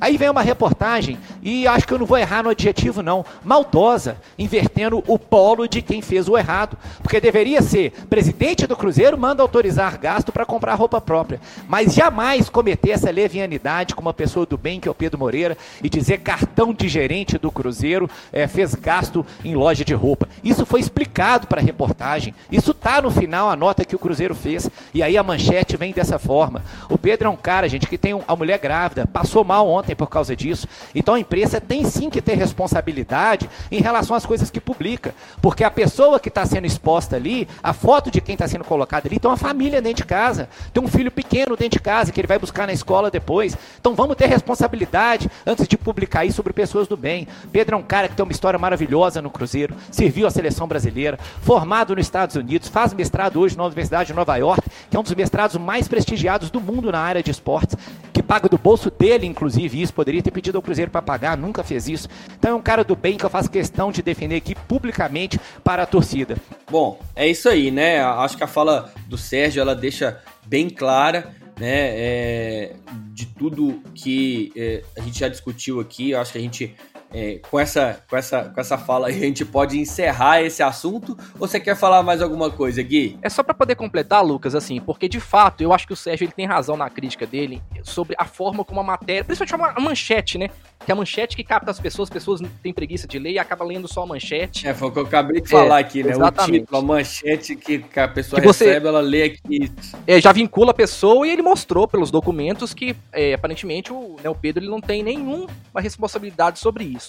Aí vem uma reportagem, e acho que eu não vou errar no adjetivo, não, maldosa, invertendo o polo de quem fez o errado. Porque deveria ser presidente do Cruzeiro manda autorizar gasto para comprar roupa própria. Mas jamais cometer essa levianidade com uma pessoa do bem, que é o Pedro Moreira, e dizer cartão de gerente do Cruzeiro é, fez gasto em loja de roupa. Isso foi explicado para a reportagem. Isso está no final, a nota que o Cruzeiro fez. E aí a manchete vem dessa forma. O Pedro é um cara, gente, que tem a mulher grávida, passou mal ontem ontem por causa disso. Então a imprensa tem sim que ter responsabilidade em relação às coisas que publica. Porque a pessoa que está sendo exposta ali, a foto de quem está sendo colocada ali, tem uma família dentro de casa, tem um filho pequeno dentro de casa que ele vai buscar na escola depois. Então vamos ter responsabilidade antes de publicar isso sobre pessoas do bem. Pedro é um cara que tem uma história maravilhosa no Cruzeiro, serviu a seleção brasileira, formado nos Estados Unidos, faz mestrado hoje na Universidade de Nova York, que é um dos mestrados mais prestigiados do mundo na área de esportes, paga do bolso dele, inclusive, isso. Poderia ter pedido ao Cruzeiro para pagar, nunca fez isso. Então é um cara do bem que eu faço questão de defender aqui publicamente para a torcida. Bom, é isso aí, né? Acho que a fala do Sérgio ela deixa bem clara né, é, de tudo que é, a gente já discutiu aqui. Acho que a gente é, com, essa, com, essa, com essa fala aí, a gente pode encerrar esse assunto? Ou você quer falar mais alguma coisa, Gui? É só para poder completar, Lucas, assim, porque de fato eu acho que o Sérgio ele tem razão na crítica dele sobre a forma como a matéria, principalmente a manchete, né? Que é a manchete que capta as pessoas, as pessoas têm preguiça de ler e acaba lendo só a manchete. É, foi o que eu acabei de falar é, aqui, né? Exatamente. O título, a manchete que a pessoa que você, recebe, ela lê aqui. É, já vincula a pessoa e ele mostrou pelos documentos que é, aparentemente o, né, o Pedro ele não tem nenhuma responsabilidade sobre isso.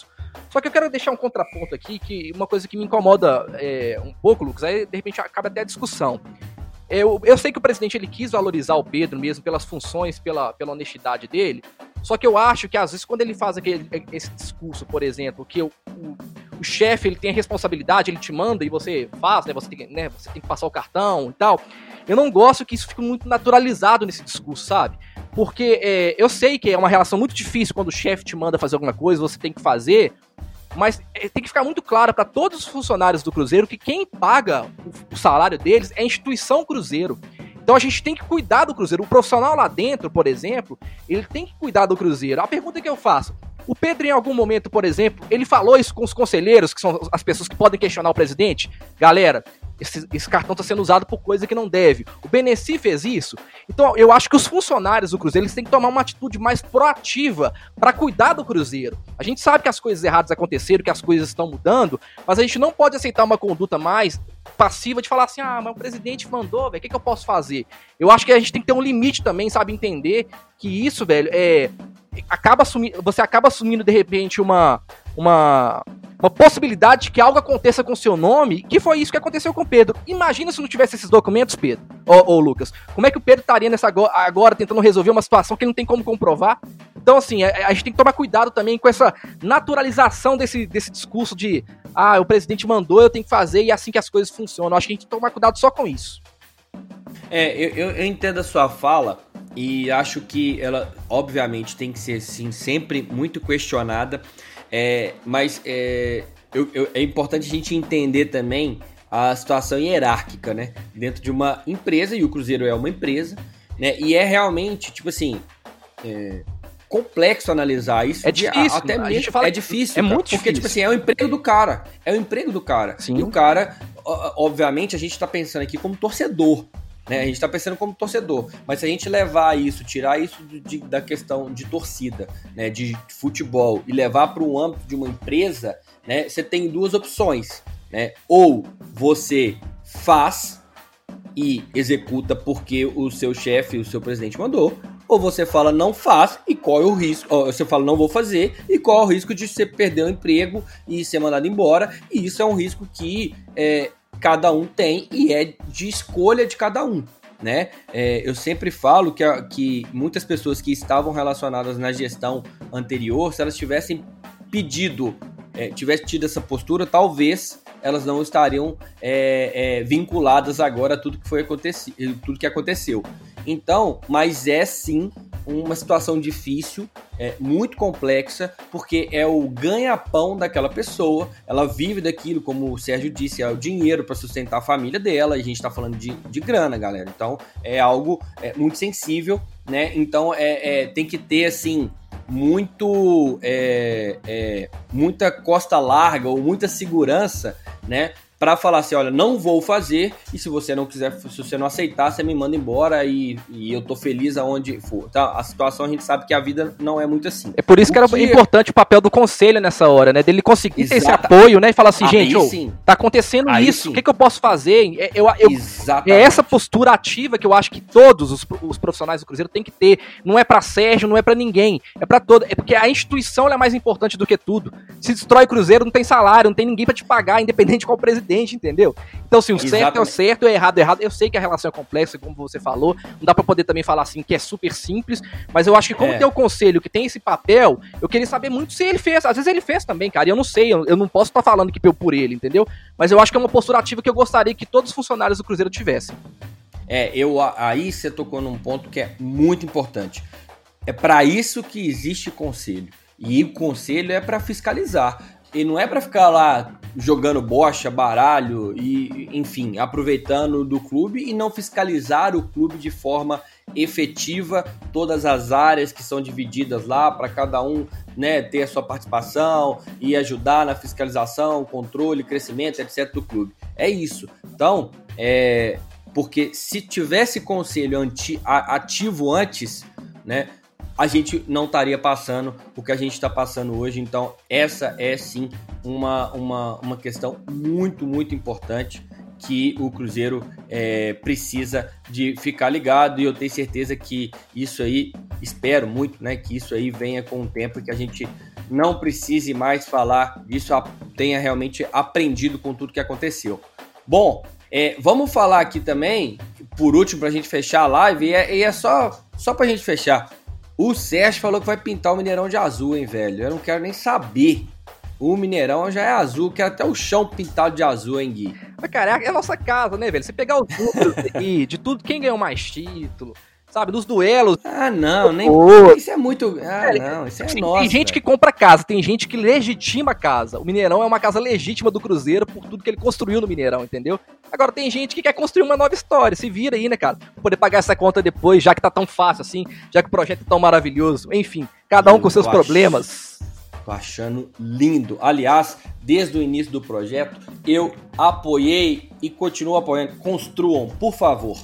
Só que eu quero deixar um contraponto aqui, que uma coisa que me incomoda é, um pouco, Lucas, aí de repente acaba até a discussão. Eu, eu sei que o presidente ele quis valorizar o Pedro mesmo pelas funções, pela, pela honestidade dele. Só que eu acho que às vezes quando ele faz aquele, esse discurso, por exemplo, que o, o, o chefe ele tem a responsabilidade, ele te manda e você faz, né? Você tem, né, você tem que passar o cartão e tal. Eu não gosto que isso fique muito naturalizado nesse discurso, sabe? Porque é, eu sei que é uma relação muito difícil quando o chefe te manda fazer alguma coisa, você tem que fazer, mas é, tem que ficar muito claro para todos os funcionários do Cruzeiro que quem paga o, o salário deles é a instituição Cruzeiro. Então a gente tem que cuidar do Cruzeiro. O profissional lá dentro, por exemplo, ele tem que cuidar do Cruzeiro. A pergunta que eu faço: o Pedro, em algum momento, por exemplo, ele falou isso com os conselheiros, que são as pessoas que podem questionar o presidente? Galera, esse, esse cartão está sendo usado por coisa que não deve. O Beneci fez isso. Então, eu acho que os funcionários do Cruzeiro eles têm que tomar uma atitude mais proativa para cuidar do Cruzeiro. A gente sabe que as coisas erradas aconteceram, que as coisas estão mudando, mas a gente não pode aceitar uma conduta mais passiva de falar assim: ah, mas o presidente mandou, velho, o que, que eu posso fazer? Eu acho que a gente tem que ter um limite também, sabe? Entender que isso, velho, é. Acaba assumindo, você acaba assumindo de repente uma, uma, uma possibilidade de que algo aconteça com seu nome, que foi isso que aconteceu com Pedro. Imagina se não tivesse esses documentos, Pedro, ou, ou Lucas. Como é que o Pedro estaria nessa agora, agora, tentando resolver uma situação que ele não tem como comprovar? Então, assim, a, a, gente tem que tomar cuidado também com essa naturalização desse, desse discurso de ah, o presidente mandou, eu tenho que fazer e é assim que as coisas funcionam. Acho que a gente tem que tomar cuidado só com isso. É, eu, eu entendo a sua fala e acho que ela, obviamente, tem que ser, sim, sempre muito questionada. É, mas é, eu, eu, é importante a gente entender também a situação hierárquica, né? Dentro de uma empresa, e o Cruzeiro é uma empresa, né? E é realmente, tipo assim, é, complexo analisar isso. É difícil. até mesmo, fala, é difícil. É muito porque, difícil. tipo assim, é o emprego do cara. É o emprego do cara. Sim. E o cara, obviamente, a gente tá pensando aqui como torcedor. Né? A gente está pensando como torcedor, mas se a gente levar isso, tirar isso de, da questão de torcida, né, de futebol e levar para o âmbito de uma empresa, né, você tem duas opções, né? Ou você faz e executa porque o seu chefe, o seu presidente mandou, ou você fala não faz e qual é o risco, ou você fala não vou fazer e qual é o risco de você perder o emprego e ser mandado embora, e isso é um risco que é, cada um tem e é de escolha de cada um. Né? É, eu sempre falo que, que muitas pessoas que estavam relacionadas na gestão anterior, se elas tivessem pedido, é, tivessem tido essa postura, talvez elas não estariam é, é vinculadas agora a tudo que foi acontecido, tudo que aconteceu. Então, mas é sim uma situação difícil, é, muito complexa, porque é o ganha-pão daquela pessoa, ela vive daquilo, como o Sérgio disse, é o dinheiro para sustentar a família dela, e a gente está falando de, de grana, galera. Então é algo é, muito sensível, né? Então é, é tem que ter assim muito é, é, muita costa larga ou muita segurança, né? Para falar assim, olha, não vou fazer, e se você não quiser, se você não aceitar, você me manda embora e, e eu tô feliz aonde for. Tá? A situação a gente sabe que a vida não é muito assim. É por isso o que era que... importante o papel do conselho nessa hora, né? Dele conseguir Exata... ter esse apoio, né? E falar assim, Aí gente, oh, tá acontecendo Aí isso, sim. o que, que eu posso fazer? É, eu, eu, é essa postura ativa que eu acho que todos os, os profissionais do Cruzeiro têm que ter. Não é para Sérgio, não é para ninguém, é para todo. É porque a instituição é mais importante do que tudo. Se destrói o Cruzeiro, não tem salário, não tem ninguém para te pagar, independente de qual presidente, entendeu? Então, assim, o Exatamente. certo é o certo, o errado é errado. Eu sei que a relação é complexa, como você falou. Não dá para poder também falar assim que é super simples, mas eu acho que como é. tem o conselho que tem esse papel, eu queria saber muito se ele fez. Às vezes ele fez também, cara. E eu não sei, eu, eu não posso estar tá falando que por ele, entendeu? Mas eu acho que é uma postura ativa que eu gostaria que todos os funcionários do Cruzeiro tivessem. É, eu aí você tocou num ponto que é muito importante. É para isso que existe conselho. E o conselho é para fiscalizar. E não é para ficar lá jogando bocha, baralho e, enfim, aproveitando do clube e não fiscalizar o clube de forma efetiva, todas as áreas que são divididas lá para cada um, né, ter a sua participação e ajudar na fiscalização, controle, crescimento, etc do clube. É isso. Então, é porque se tivesse conselho ativo antes, né, a gente não estaria passando o que a gente está passando hoje. Então, essa é sim uma, uma, uma questão muito, muito importante que o Cruzeiro é, precisa de ficar ligado e eu tenho certeza que isso aí, espero muito, né, que isso aí venha com o tempo que a gente não precise mais falar disso, tenha realmente aprendido com tudo que aconteceu. Bom, é, vamos falar aqui também, por último, para a gente fechar a live, e é, e é só, só para a gente fechar. O Sérgio falou que vai pintar o Mineirão de azul, hein, velho? Eu não quero nem saber. O Mineirão já é azul, quero até o chão pintado de azul, hein, Gui? Mas, cara, é a nossa casa, né, velho? Você pegar os números aí, de tudo, quem ganhou mais título, sabe? Dos duelos. Ah, não, nem. Isso é muito. Ah, é, não, isso é assim, nosso. Tem gente que compra casa, tem gente que legitima a casa. O Mineirão é uma casa legítima do Cruzeiro por tudo que ele construiu no Mineirão, entendeu? Agora tem gente que quer construir uma nova história. Se vira aí, né, cara? Poder pagar essa conta depois, já que tá tão fácil assim, já que o projeto é tão maravilhoso. Enfim, cada um com seus problemas. Tô achando lindo. Aliás, desde o início do projeto, eu apoiei e continuo apoiando. Construam, por favor.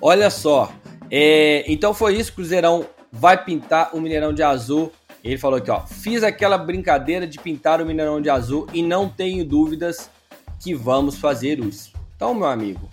Olha só, é, então foi isso, Cruzeirão vai pintar o Mineirão de azul. Ele falou aqui, ó, fiz aquela brincadeira de pintar o Mineirão de azul e não tenho dúvidas que vamos fazer isso. Então, meu amigo,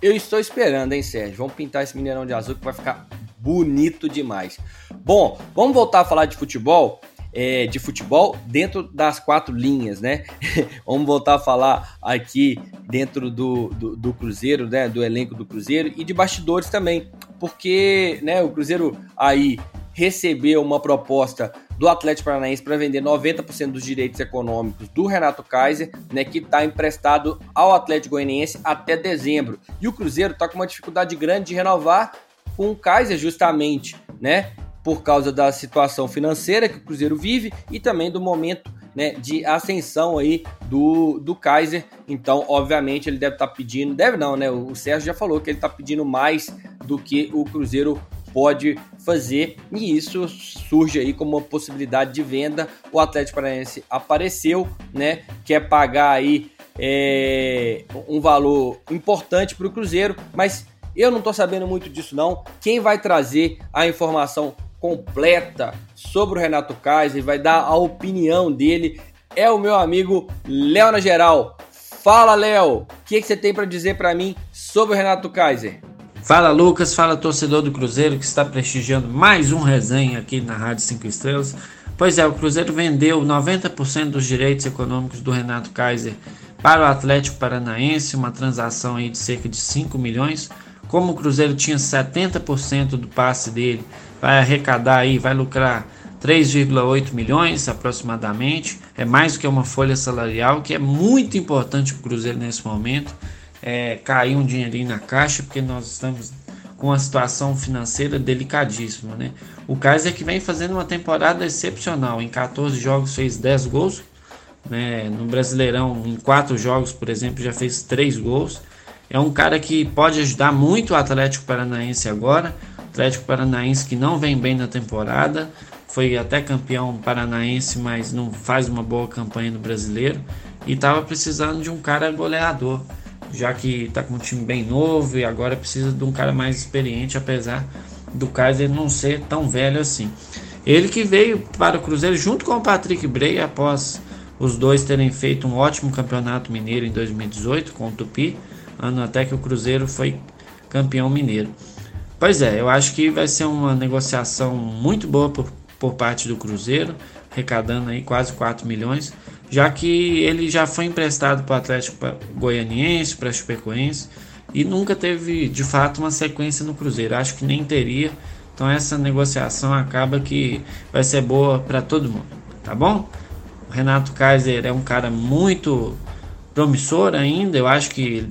eu estou esperando, hein, Sérgio? Vamos pintar esse Mineirão de azul que vai ficar bonito demais. Bom, vamos voltar a falar de futebol é, de futebol dentro das quatro linhas, né? Vamos voltar a falar aqui dentro do, do, do, Cruzeiro, né? Do elenco do Cruzeiro e de bastidores também, porque né, o Cruzeiro aí recebeu uma proposta do Atlético Paranaense para vender 90% dos direitos econômicos do Renato Kaiser, né, que está emprestado ao Atlético Goianiense até dezembro. E o Cruzeiro está com uma dificuldade grande de renovar com o Kaiser justamente, né? por causa da situação financeira que o Cruzeiro vive e também do momento né, de ascensão aí do, do Kaiser. Então, obviamente, ele deve estar tá pedindo, deve não, né? O Sérgio já falou que ele está pedindo mais do que o Cruzeiro pode fazer e isso surge aí como uma possibilidade de venda. O Atlético Paranaense apareceu, né? Quer pagar aí é, um valor importante para o Cruzeiro, mas eu não estou sabendo muito disso não. Quem vai trazer a informação completa sobre o Renato Kaiser, vai dar a opinião dele, é o meu amigo Léo na Geral. Fala, Léo, o que, que você tem para dizer para mim sobre o Renato Kaiser? Fala Lucas, fala torcedor do Cruzeiro que está prestigiando mais um resenha aqui na Rádio 5 Estrelas. Pois é, o Cruzeiro vendeu 90% dos direitos econômicos do Renato Kaiser para o Atlético Paranaense, uma transação aí de cerca de 5 milhões. Como o Cruzeiro tinha 70% do passe dele vai arrecadar aí, vai lucrar 3,8 milhões aproximadamente. É mais do que uma folha salarial, que é muito importante para o Cruzeiro nesse momento. É, cair um dinheirinho na caixa, porque nós estamos com uma situação financeira delicadíssima. Né? O Kaiser que vem fazendo uma temporada excepcional. Em 14 jogos fez 10 gols. Né? No Brasileirão, em 4 jogos, por exemplo, já fez 3 gols. É um cara que pode ajudar muito o Atlético Paranaense agora. Atlético Paranaense que não vem bem na temporada, foi até campeão paranaense, mas não faz uma boa campanha no brasileiro. e estava precisando de um cara goleador, já que está com um time bem novo e agora precisa de um cara mais experiente, apesar do Kaiser não ser tão velho assim. Ele que veio para o Cruzeiro junto com o Patrick Bray após os dois terem feito um ótimo campeonato mineiro em 2018 com o Tupi, ano até que o Cruzeiro foi campeão mineiro. Pois é, eu acho que vai ser uma negociação muito boa por, por parte do Cruzeiro, arrecadando aí quase 4 milhões, já que ele já foi emprestado para o Atlético Goianiense, para a Chapecoense e nunca teve de fato uma sequência no Cruzeiro. Acho que nem teria. Então essa negociação acaba que vai ser boa para todo mundo, tá bom? O Renato Kaiser é um cara muito promissor ainda. Eu acho que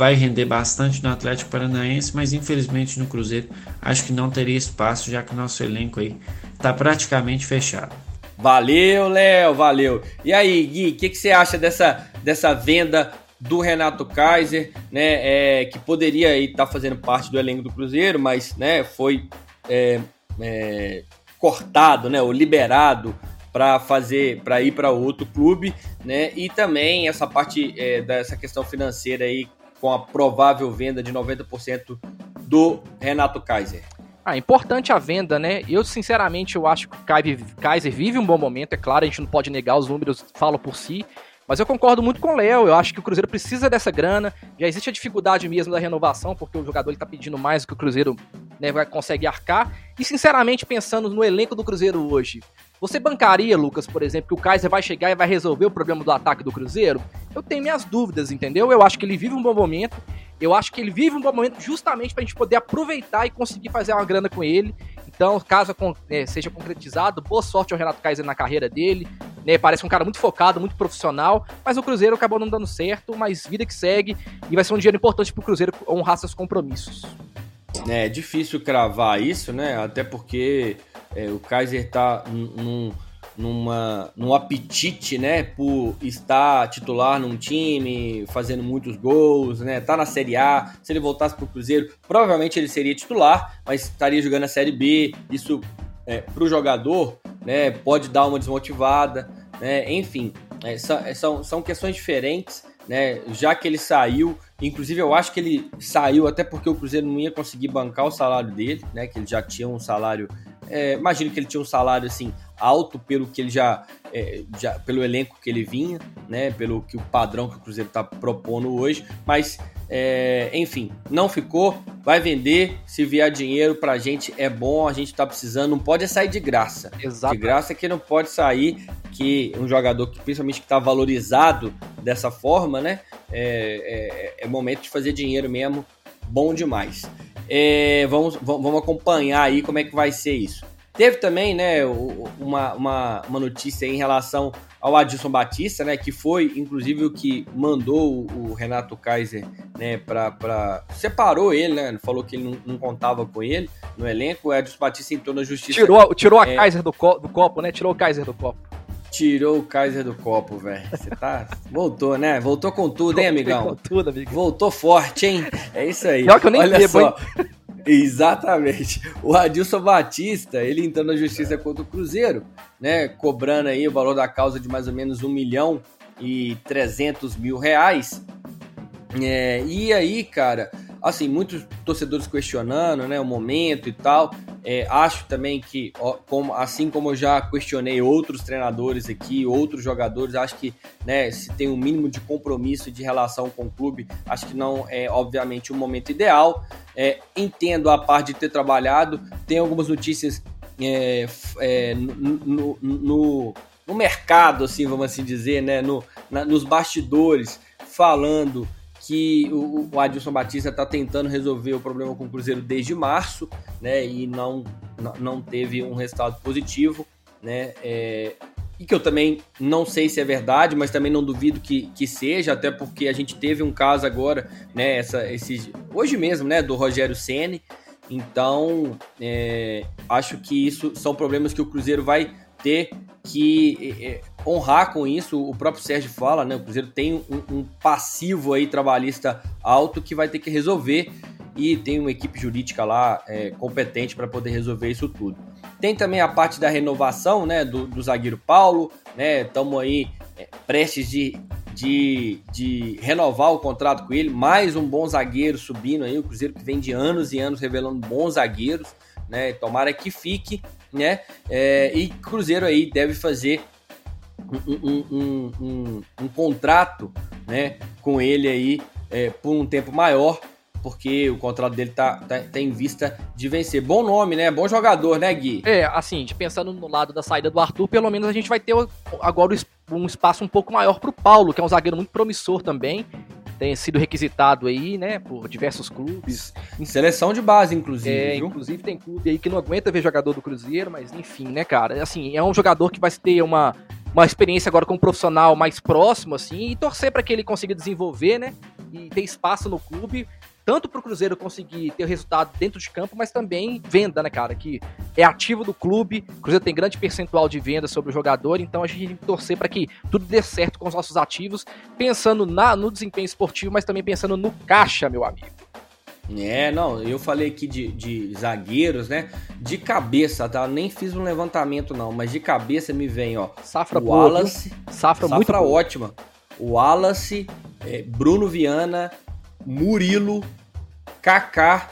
vai render bastante no Atlético Paranaense, mas infelizmente no Cruzeiro acho que não teria espaço, já que o nosso elenco aí está praticamente fechado. Valeu, Léo, valeu. E aí, Gui, o que, que, você acha dessa, dessa venda do Renato Kaiser, né? É, que poderia estar tá fazendo parte do elenco do Cruzeiro, mas né, foi é, é, cortado, né, ou liberado para fazer, para ir para outro clube, né? E também essa parte é, dessa questão financeira aí com a provável venda de 90% do Renato Kaiser. Ah, importante a venda, né? Eu, sinceramente, eu acho que o Kaiser vive um bom momento, é claro, a gente não pode negar, os números falam por si, mas eu concordo muito com o Léo, eu acho que o Cruzeiro precisa dessa grana, já existe a dificuldade mesmo da renovação, porque o jogador está pedindo mais do que o Cruzeiro né, consegue arcar, e sinceramente, pensando no elenco do Cruzeiro hoje, você bancaria, Lucas, por exemplo, que o Kaiser vai chegar e vai resolver o problema do ataque do Cruzeiro? Eu tenho minhas dúvidas, entendeu? Eu acho que ele vive um bom momento. Eu acho que ele vive um bom momento justamente para a gente poder aproveitar e conseguir fazer uma grana com ele. Então, caso é, seja concretizado, boa sorte ao Renato Kaiser na carreira dele. Né? Parece um cara muito focado, muito profissional, mas o Cruzeiro acabou não dando certo, mas vida que segue e vai ser um dinheiro importante para o Cruzeiro honrar seus compromissos. É difícil cravar isso, né? Até porque é, o Kaiser está num, numa, num apetite, né, por estar titular num time, fazendo muitos gols, né, tá na Série A. Se ele voltasse para o Cruzeiro, provavelmente ele seria titular, mas estaria jogando a Série B. Isso é, para o jogador, né, pode dar uma desmotivada, né, enfim, é, é, são, são questões diferentes, né, já que ele saiu. Inclusive, eu acho que ele saiu até porque o Cruzeiro não ia conseguir bancar o salário dele, né? Que ele já tinha um salário é, imagino que ele tinha um salário assim alto pelo que ele já, é, já, pelo elenco que ele vinha, né? Pelo que o padrão que o Cruzeiro está propondo hoje, mas é, enfim, não ficou, vai vender. Se vier dinheiro pra gente é bom, a gente tá precisando, não pode sair de graça. Exato. De graça é que não pode sair que um jogador que principalmente que tá valorizado dessa forma, né? É, é, é momento de fazer dinheiro mesmo, bom demais. É, vamos, vamos acompanhar aí como é que vai ser isso. Teve também, né, uma, uma, uma notícia em relação ao Adilson Batista, né, que foi inclusive o que mandou o Renato Kaiser, né, para separou ele, né, falou que ele não, não, contava com ele no elenco. O Adilson Batista entrou na justiça. Tirou, tirou a é, Kaiser do, co, do copo, né? Tirou o Kaiser do copo. Tirou o Kaiser do copo, velho. Você tá. Voltou, né? Voltou com tudo, hein, amigão? Com tudo, amigo. Voltou forte, hein? É isso aí. Pior que eu nem Olha bebo, só. Exatamente. O Adilson Batista, ele entrou na justiça contra o Cruzeiro, né? Cobrando aí o valor da causa de mais ou menos um milhão e trezentos mil reais. É, e aí, cara, assim, muitos torcedores questionando, né, o momento e tal. É, acho também que, como, assim como eu já questionei outros treinadores aqui, outros jogadores, acho que né, se tem um mínimo de compromisso de relação com o clube, acho que não é, obviamente, o momento ideal. É, entendo a parte de ter trabalhado, tem algumas notícias é, é no, no, no, mercado, assim, vamos assim dizer, né, no, na, nos bastidores, falando que o, o Adilson Batista está tentando resolver o problema com o Cruzeiro desde março, né? E não, não teve um resultado positivo, né? É, e que eu também não sei se é verdade, mas também não duvido que, que seja, até porque a gente teve um caso agora, né? Essa, esse, hoje mesmo, né? Do Rogério Ceni. Então, é, acho que isso são problemas que o Cruzeiro vai ter que é, honrar com isso. O próprio Sérgio fala, né? O Cruzeiro tem um, um, passivo aí trabalhista alto que vai ter que resolver e tem uma equipe jurídica lá é, competente para poder resolver isso tudo. Tem também a parte da renovação, né? Do, do zagueiro Paulo, né? Estamos aí é, prestes de de, de renovar o contrato com ele, mais um bom zagueiro subindo aí, o Cruzeiro que vem de anos e anos revelando bons zagueiros, né? Tomara que fique, né? É, e Cruzeiro aí deve fazer um, um, um, um, contrato, né, com ele aí é, por um tempo maior, porque o contrato dele tá, tá, tá, em vista de vencer. Bom nome, né? Bom jogador, né, Gui? É, assim, pensando no lado da saída do Arthur, pelo menos a gente vai ter agora um espaço um pouco maior pro Paulo, que é um zagueiro muito promissor também. Tem sido requisitado aí, né, por diversos clubes. Em seleção de base, inclusive. É, viu? inclusive tem clube aí que não aguenta ver jogador do Cruzeiro, mas enfim, né, cara? Assim, é um jogador que vai ter uma, uma experiência agora com um profissional mais próximo, assim, e torcer para que ele consiga desenvolver, né? E ter espaço no clube tanto para o Cruzeiro conseguir ter resultado dentro de campo, mas também venda, né, cara? Que é ativo do clube, o Cruzeiro tem grande percentual de venda sobre o jogador, então a gente tem que torcer para que tudo dê certo com os nossos ativos, pensando na, no desempenho esportivo, mas também pensando no caixa, meu amigo. É, não, eu falei aqui de, de zagueiros, né? De cabeça, tá? Nem fiz um levantamento, não, mas de cabeça me vem, ó. Safra o boa, Wallace. Safra, safra muito ótima. O Wallace, é, Bruno Viana, Murilo, Kaká,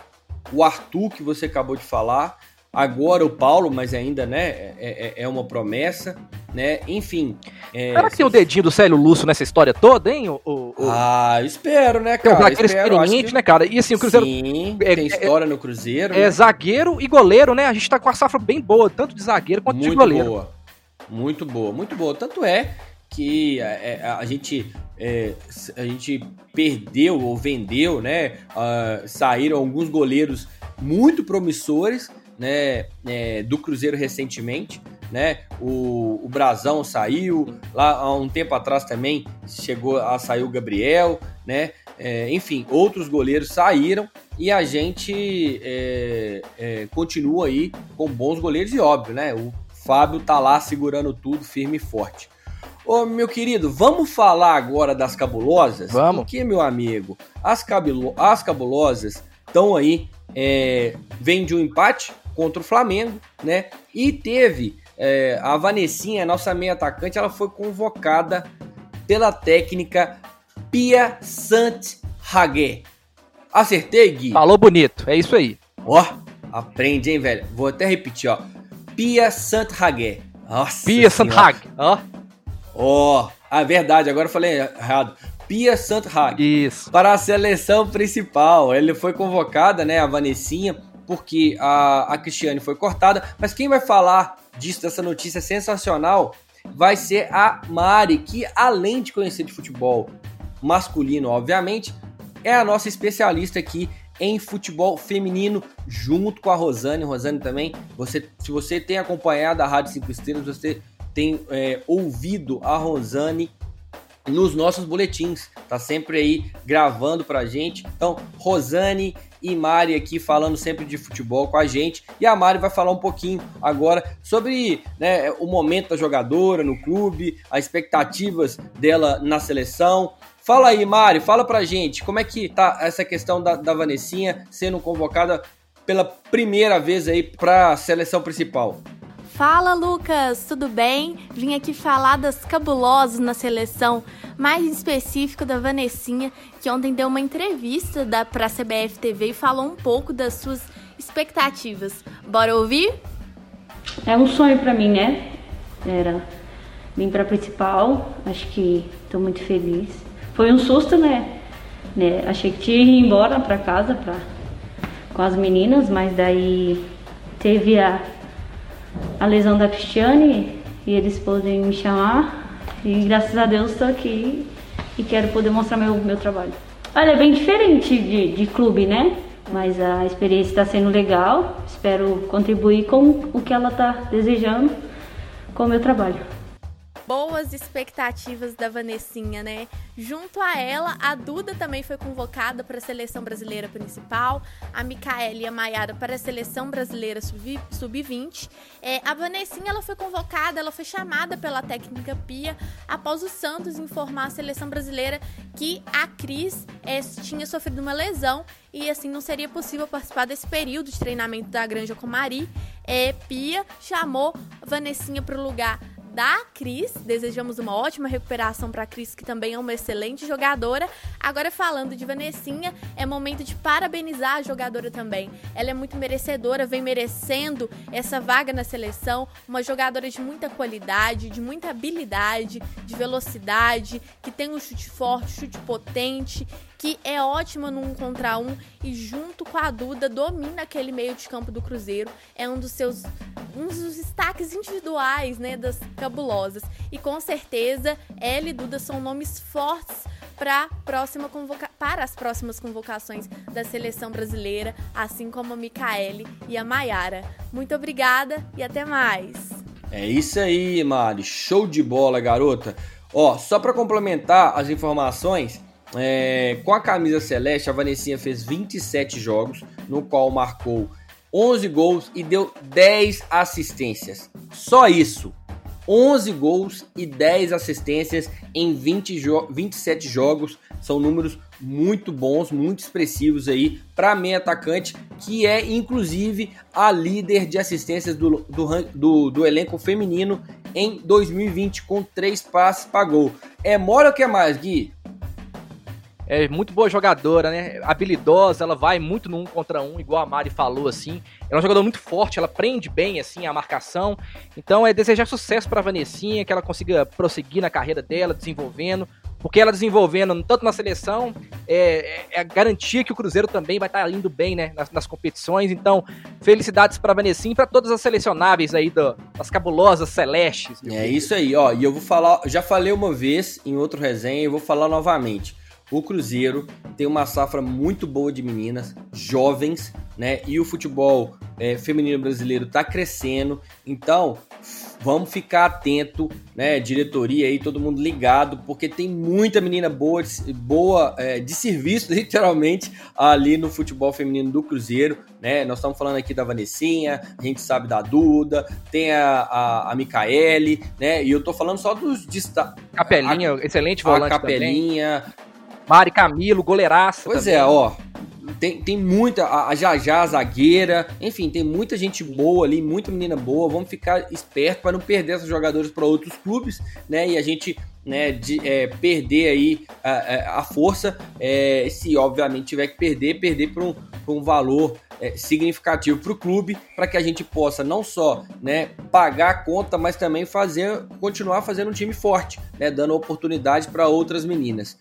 o Arthur, que você acabou de falar, agora o Paulo, mas ainda, né, é, é, é uma promessa, né, enfim. É, Será que tem o dedinho do Célio Lúcio nessa história toda, hein? O, o, Ah, espero, né, cara? É um zagueiro experiente, que... né, cara? E assim, o Cruzeiro... Sim, é, tem história no Cruzeiro. É, né? zagueiro e goleiro, né? A gente tá com a safra bem boa, tanto de zagueiro quanto muito de goleiro. Boa. Muito boa, muito boa. Tanto é que a, a, a gente é, a gente perdeu ou vendeu, né? Uh, saíram alguns goleiros muito promissores, né? É, do Cruzeiro recentemente, né? O, o Brazão saiu, lá há um tempo atrás também chegou a sair o Gabriel, né? É, enfim, outros goleiros saíram e a gente é, é, continua aí com bons goleiros e óbvio, né? O Fábio tá lá segurando tudo firme e forte. Ô, meu querido, vamos falar agora das cabulosas? Vamos. Porque, meu amigo, as, cabulo as cabulosas estão aí, é, vem de um empate contra o Flamengo, né? E teve é, a Vanessinha, nossa meia atacante, ela foi convocada pela técnica Pia Sant Hague. Acertei, Gui? Falou bonito, é isso aí. Ó, aprende, hein, velho? Vou até repetir, ó. Pia Sant Hague. Nossa Pia Sant Hague, ó. Ó, a verdade, agora eu falei errado. Pia Santhag. Isso. Para a seleção principal. Ele foi convocada, né, a Vanessinha, porque a, a Cristiane foi cortada. Mas quem vai falar disso, dessa notícia sensacional, vai ser a Mari, que além de conhecer de futebol masculino, obviamente, é a nossa especialista aqui em futebol feminino, junto com a Rosane. Rosane também, você, se você tem acompanhado a Rádio 5 Estrelas, você tem é, ouvido a Rosane nos nossos boletins, tá sempre aí gravando pra gente. Então, Rosane e Mari aqui falando sempre de futebol com a gente. E a Mari vai falar um pouquinho agora sobre né, o momento da jogadora no clube, as expectativas dela na seleção. Fala aí, Mari, fala pra gente como é que tá essa questão da, da Vanessinha sendo convocada pela primeira vez aí pra seleção principal. Fala Lucas, tudo bem? Vim aqui falar das cabulosas na seleção, mais em específico da Vanessinha, que ontem deu uma entrevista da, pra CBF TV e falou um pouco das suas expectativas. Bora ouvir? É um sonho para mim, né? Era vir para principal, acho que estou muito feliz. Foi um susto, né? né? Achei que tinha ir embora para casa pra, com as meninas, mas daí teve a a lesão da Cristiane e eles podem me chamar. E graças a Deus estou aqui e quero poder mostrar meu, meu trabalho. Olha, é bem diferente de, de clube, né? Mas a experiência está sendo legal. Espero contribuir com o que ela está desejando com o meu trabalho boas expectativas da Vanessinha, né? Junto a ela, a Duda também foi convocada para a seleção brasileira principal, a Micaela e a Maiara para a seleção brasileira sub-20. É, a Vanessinha ela foi convocada, ela foi chamada pela técnica Pia após o Santos informar a seleção brasileira que a Cris é, tinha sofrido uma lesão e assim não seria possível participar desse período de treinamento da Granja Comari. É, Pia chamou Vanessinha para o lugar da Cris. Desejamos uma ótima recuperação para a Cris, que também é uma excelente jogadora. Agora falando de Vanessinha, é momento de parabenizar a jogadora também. Ela é muito merecedora, vem merecendo essa vaga na seleção, uma jogadora de muita qualidade, de muita habilidade, de velocidade, que tem um chute forte, chute potente que é ótima no um contra um e junto com a Duda domina aquele meio de campo do Cruzeiro. É um dos seus um dos destaques individuais, né, das cabulosas. E com certeza ela e Duda são nomes fortes para próxima convoca para as próximas convocações da seleção brasileira, assim como a Micaele e a Maiara. Muito obrigada e até mais. É isso aí, Mari. Show de bola, garota. Ó, só para complementar as informações, é, com a camisa celeste, a Vanessinha fez 27 jogos, no qual marcou 11 gols e deu 10 assistências. Só isso. 11 gols e 10 assistências em 20 jo 27 jogos. São números muito bons, muito expressivos aí para meia atacante, que é inclusive a líder de assistências do, do, do, do elenco feminino em 2020, com 3 passes para gol. É mole ou que mais, Gui? É muito boa jogadora, né? Habilidosa, ela vai muito no um contra um, igual a Mari falou, assim. Ela é uma jogadora muito forte, ela prende bem, assim, a marcação. Então é desejar sucesso pra Vanessinha, que ela consiga prosseguir na carreira dela, desenvolvendo. Porque ela desenvolvendo tanto na seleção, é, é a garantia que o Cruzeiro também vai estar tá indo bem, né? Nas, nas competições. Então, felicidades pra Vanessinha e pra todas as selecionáveis aí do, das cabulosas celestes. É isso aí, ó. E eu vou falar, já falei uma vez em outro resenha e vou falar novamente o Cruzeiro tem uma safra muito boa de meninas, jovens, né? E o futebol é, feminino brasileiro está crescendo. Então, vamos ficar atento, né? Diretoria aí, todo mundo ligado, porque tem muita menina boa, boa é, de serviço, literalmente, ali no futebol feminino do Cruzeiro, né? Nós estamos falando aqui da Vanessinha, a gente sabe da Duda, tem a, a, a Micaele, né? E eu tô falando só dos destaques. Capelinha, a, excelente volante. A Capelinha. Também. Mari Camilo, goleiraça. Pois também. é, ó. Tem, tem muita. A, a Jajá, a zagueira. Enfim, tem muita gente boa ali, muita menina boa. Vamos ficar esperto para não perder esses jogadores para outros clubes, né? E a gente né, de é, perder aí a, a força, é, se obviamente tiver que perder, perder por um, por um valor é, significativo para o clube, para que a gente possa não só né, pagar a conta, mas também fazer, continuar fazendo um time forte, né, dando oportunidade para outras meninas.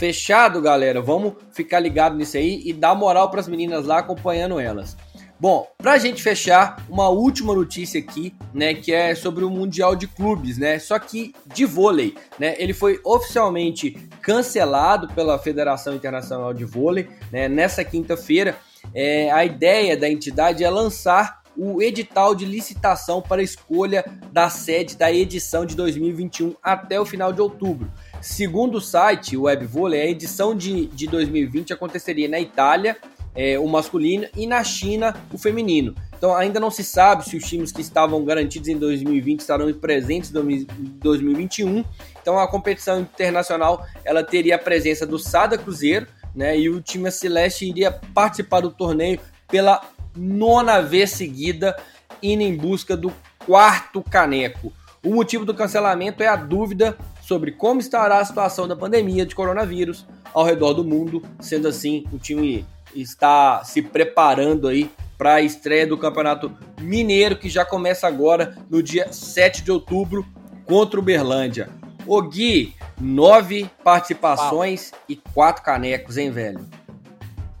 Fechado, galera? Vamos ficar ligado nisso aí e dar moral para as meninas lá acompanhando elas. Bom, pra gente fechar, uma última notícia aqui, né, que é sobre o Mundial de Clubes, né, só que de vôlei, né, ele foi oficialmente cancelado pela Federação Internacional de Vôlei, né, nessa quinta-feira, é, a ideia da entidade é lançar o edital de licitação para escolha da sede da edição de 2021 até o final de outubro. Segundo o site o Web Vôlei, a edição de, de 2020 aconteceria na Itália, é, o masculino, e na China, o feminino. Então ainda não se sabe se os times que estavam garantidos em 2020 estarão presentes em 2021. Então a competição internacional ela teria a presença do Sada Cruzeiro, né? E o time Celeste iria participar do torneio pela nona vez seguida, indo em busca do quarto caneco. O motivo do cancelamento é a dúvida sobre como estará a situação da pandemia de coronavírus ao redor do mundo. Sendo assim, o time está se preparando aí para a estreia do Campeonato Mineiro, que já começa agora no dia 7 de outubro contra o Berlândia. O Gui, nove participações e quatro canecos, hein, velho?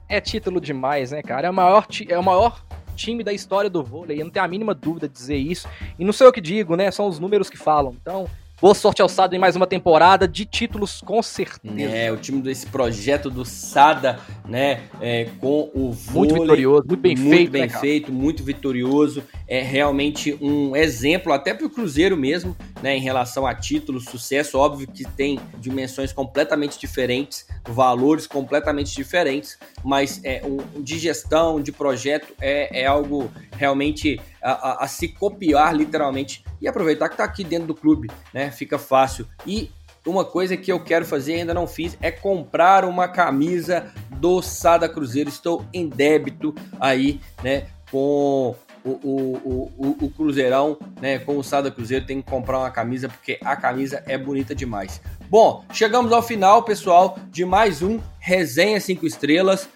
É título demais, né, cara? É o maior, é o maior time da história do vôlei. Eu não tenho a mínima dúvida de dizer isso. E não sou eu que digo, né? São os números que falam. Então, Boa sorte ao Sada em mais uma temporada de títulos, com certeza. É, o time desse projeto do Sada, né, é, com o vôlei. Muito vitorioso, muito bem muito feito. Muito bem né, feito, muito vitorioso. É realmente um exemplo, até para o Cruzeiro mesmo, né, em relação a títulos, sucesso. Óbvio que tem dimensões completamente diferentes, valores completamente diferentes, mas é, um, de gestão, de projeto, é, é algo realmente a, a, a se copiar, literalmente, e aproveitar que está aqui dentro do clube, né? Fica fácil. E uma coisa que eu quero fazer ainda não fiz é comprar uma camisa do Sada Cruzeiro. Estou em débito aí, né? Com o, o, o, o Cruzeirão, né, com o Sada Cruzeiro, tem que comprar uma camisa, porque a camisa é bonita demais. Bom, chegamos ao final, pessoal, de mais um Resenha 5 Estrelas.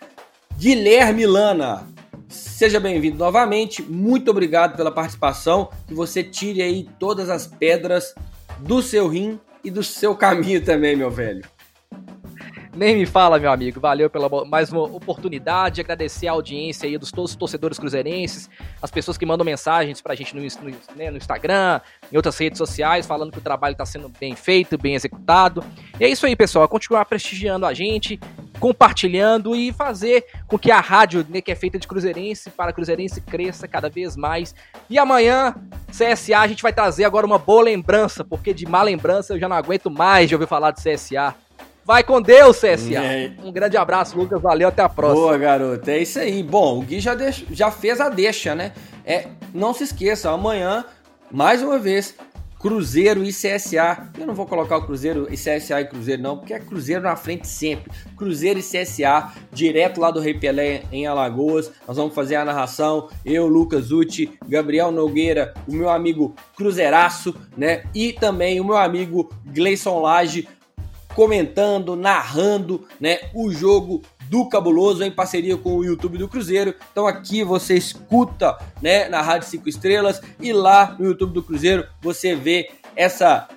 Guilherme Lana, seja bem-vindo novamente. Muito obrigado pela participação. Que você tire aí todas as pedras do seu rim e do seu caminho também, meu velho. Nem me fala, meu amigo. Valeu pela mais uma oportunidade. Agradecer a audiência aí dos todos os torcedores cruzeirenses, as pessoas que mandam mensagens pra gente no, no, né, no Instagram, em outras redes sociais, falando que o trabalho tá sendo bem feito, bem executado. E é isso aí, pessoal. Continuar prestigiando a gente, compartilhando e fazer com que a rádio, né, que é feita de cruzeirense para cruzeirense, cresça cada vez mais. E amanhã, CSA, a gente vai trazer agora uma boa lembrança, porque de má lembrança eu já não aguento mais de ouvir falar de CSA. Vai com Deus, CSA. É. Um grande abraço, Lucas. Valeu, até a próxima. Boa, garoto. É isso aí. Bom, o Gui já, deix... já fez a deixa, né? É, não se esqueça, amanhã, mais uma vez, Cruzeiro e CSA. Eu não vou colocar o Cruzeiro e CSA e Cruzeiro, não, porque é Cruzeiro na frente sempre. Cruzeiro e CSA, direto lá do Rei Pelé em Alagoas. Nós vamos fazer a narração. Eu, Lucas Uti, Gabriel Nogueira, o meu amigo Cruzeiraço, né? E também o meu amigo Gleison Lage comentando, narrando, né, o jogo do Cabuloso em parceria com o YouTube do Cruzeiro. Então aqui você escuta, né, na Rádio 5 Estrelas e lá no YouTube do Cruzeiro você vê essa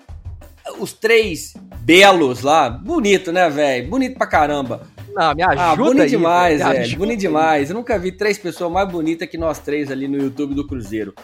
os três belos lá, bonito, né, velho? Bonito pra caramba. Não, me ajuda ah, bonito aí, demais, velho. Bonito demais. Eu nunca vi três pessoas mais bonitas que nós três ali no YouTube do Cruzeiro.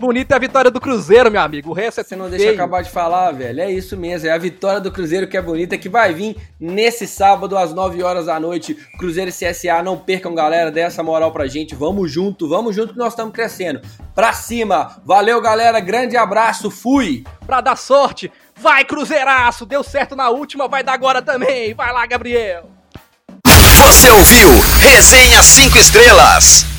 Bonita é a vitória do Cruzeiro, meu amigo. O resto é Você não deixa eu acabar de falar, velho. É isso mesmo. É a vitória do Cruzeiro que é bonita, que vai vir nesse sábado às 9 horas da noite. Cruzeiro e CSA. Não percam, galera. Dê essa moral pra gente. Vamos junto, vamos junto que nós estamos crescendo. Pra cima. Valeu, galera. Grande abraço. Fui. Pra dar sorte. Vai, Cruzeiraço. Deu certo na última, vai dar agora também. Vai lá, Gabriel. Você ouviu Resenha 5 Estrelas.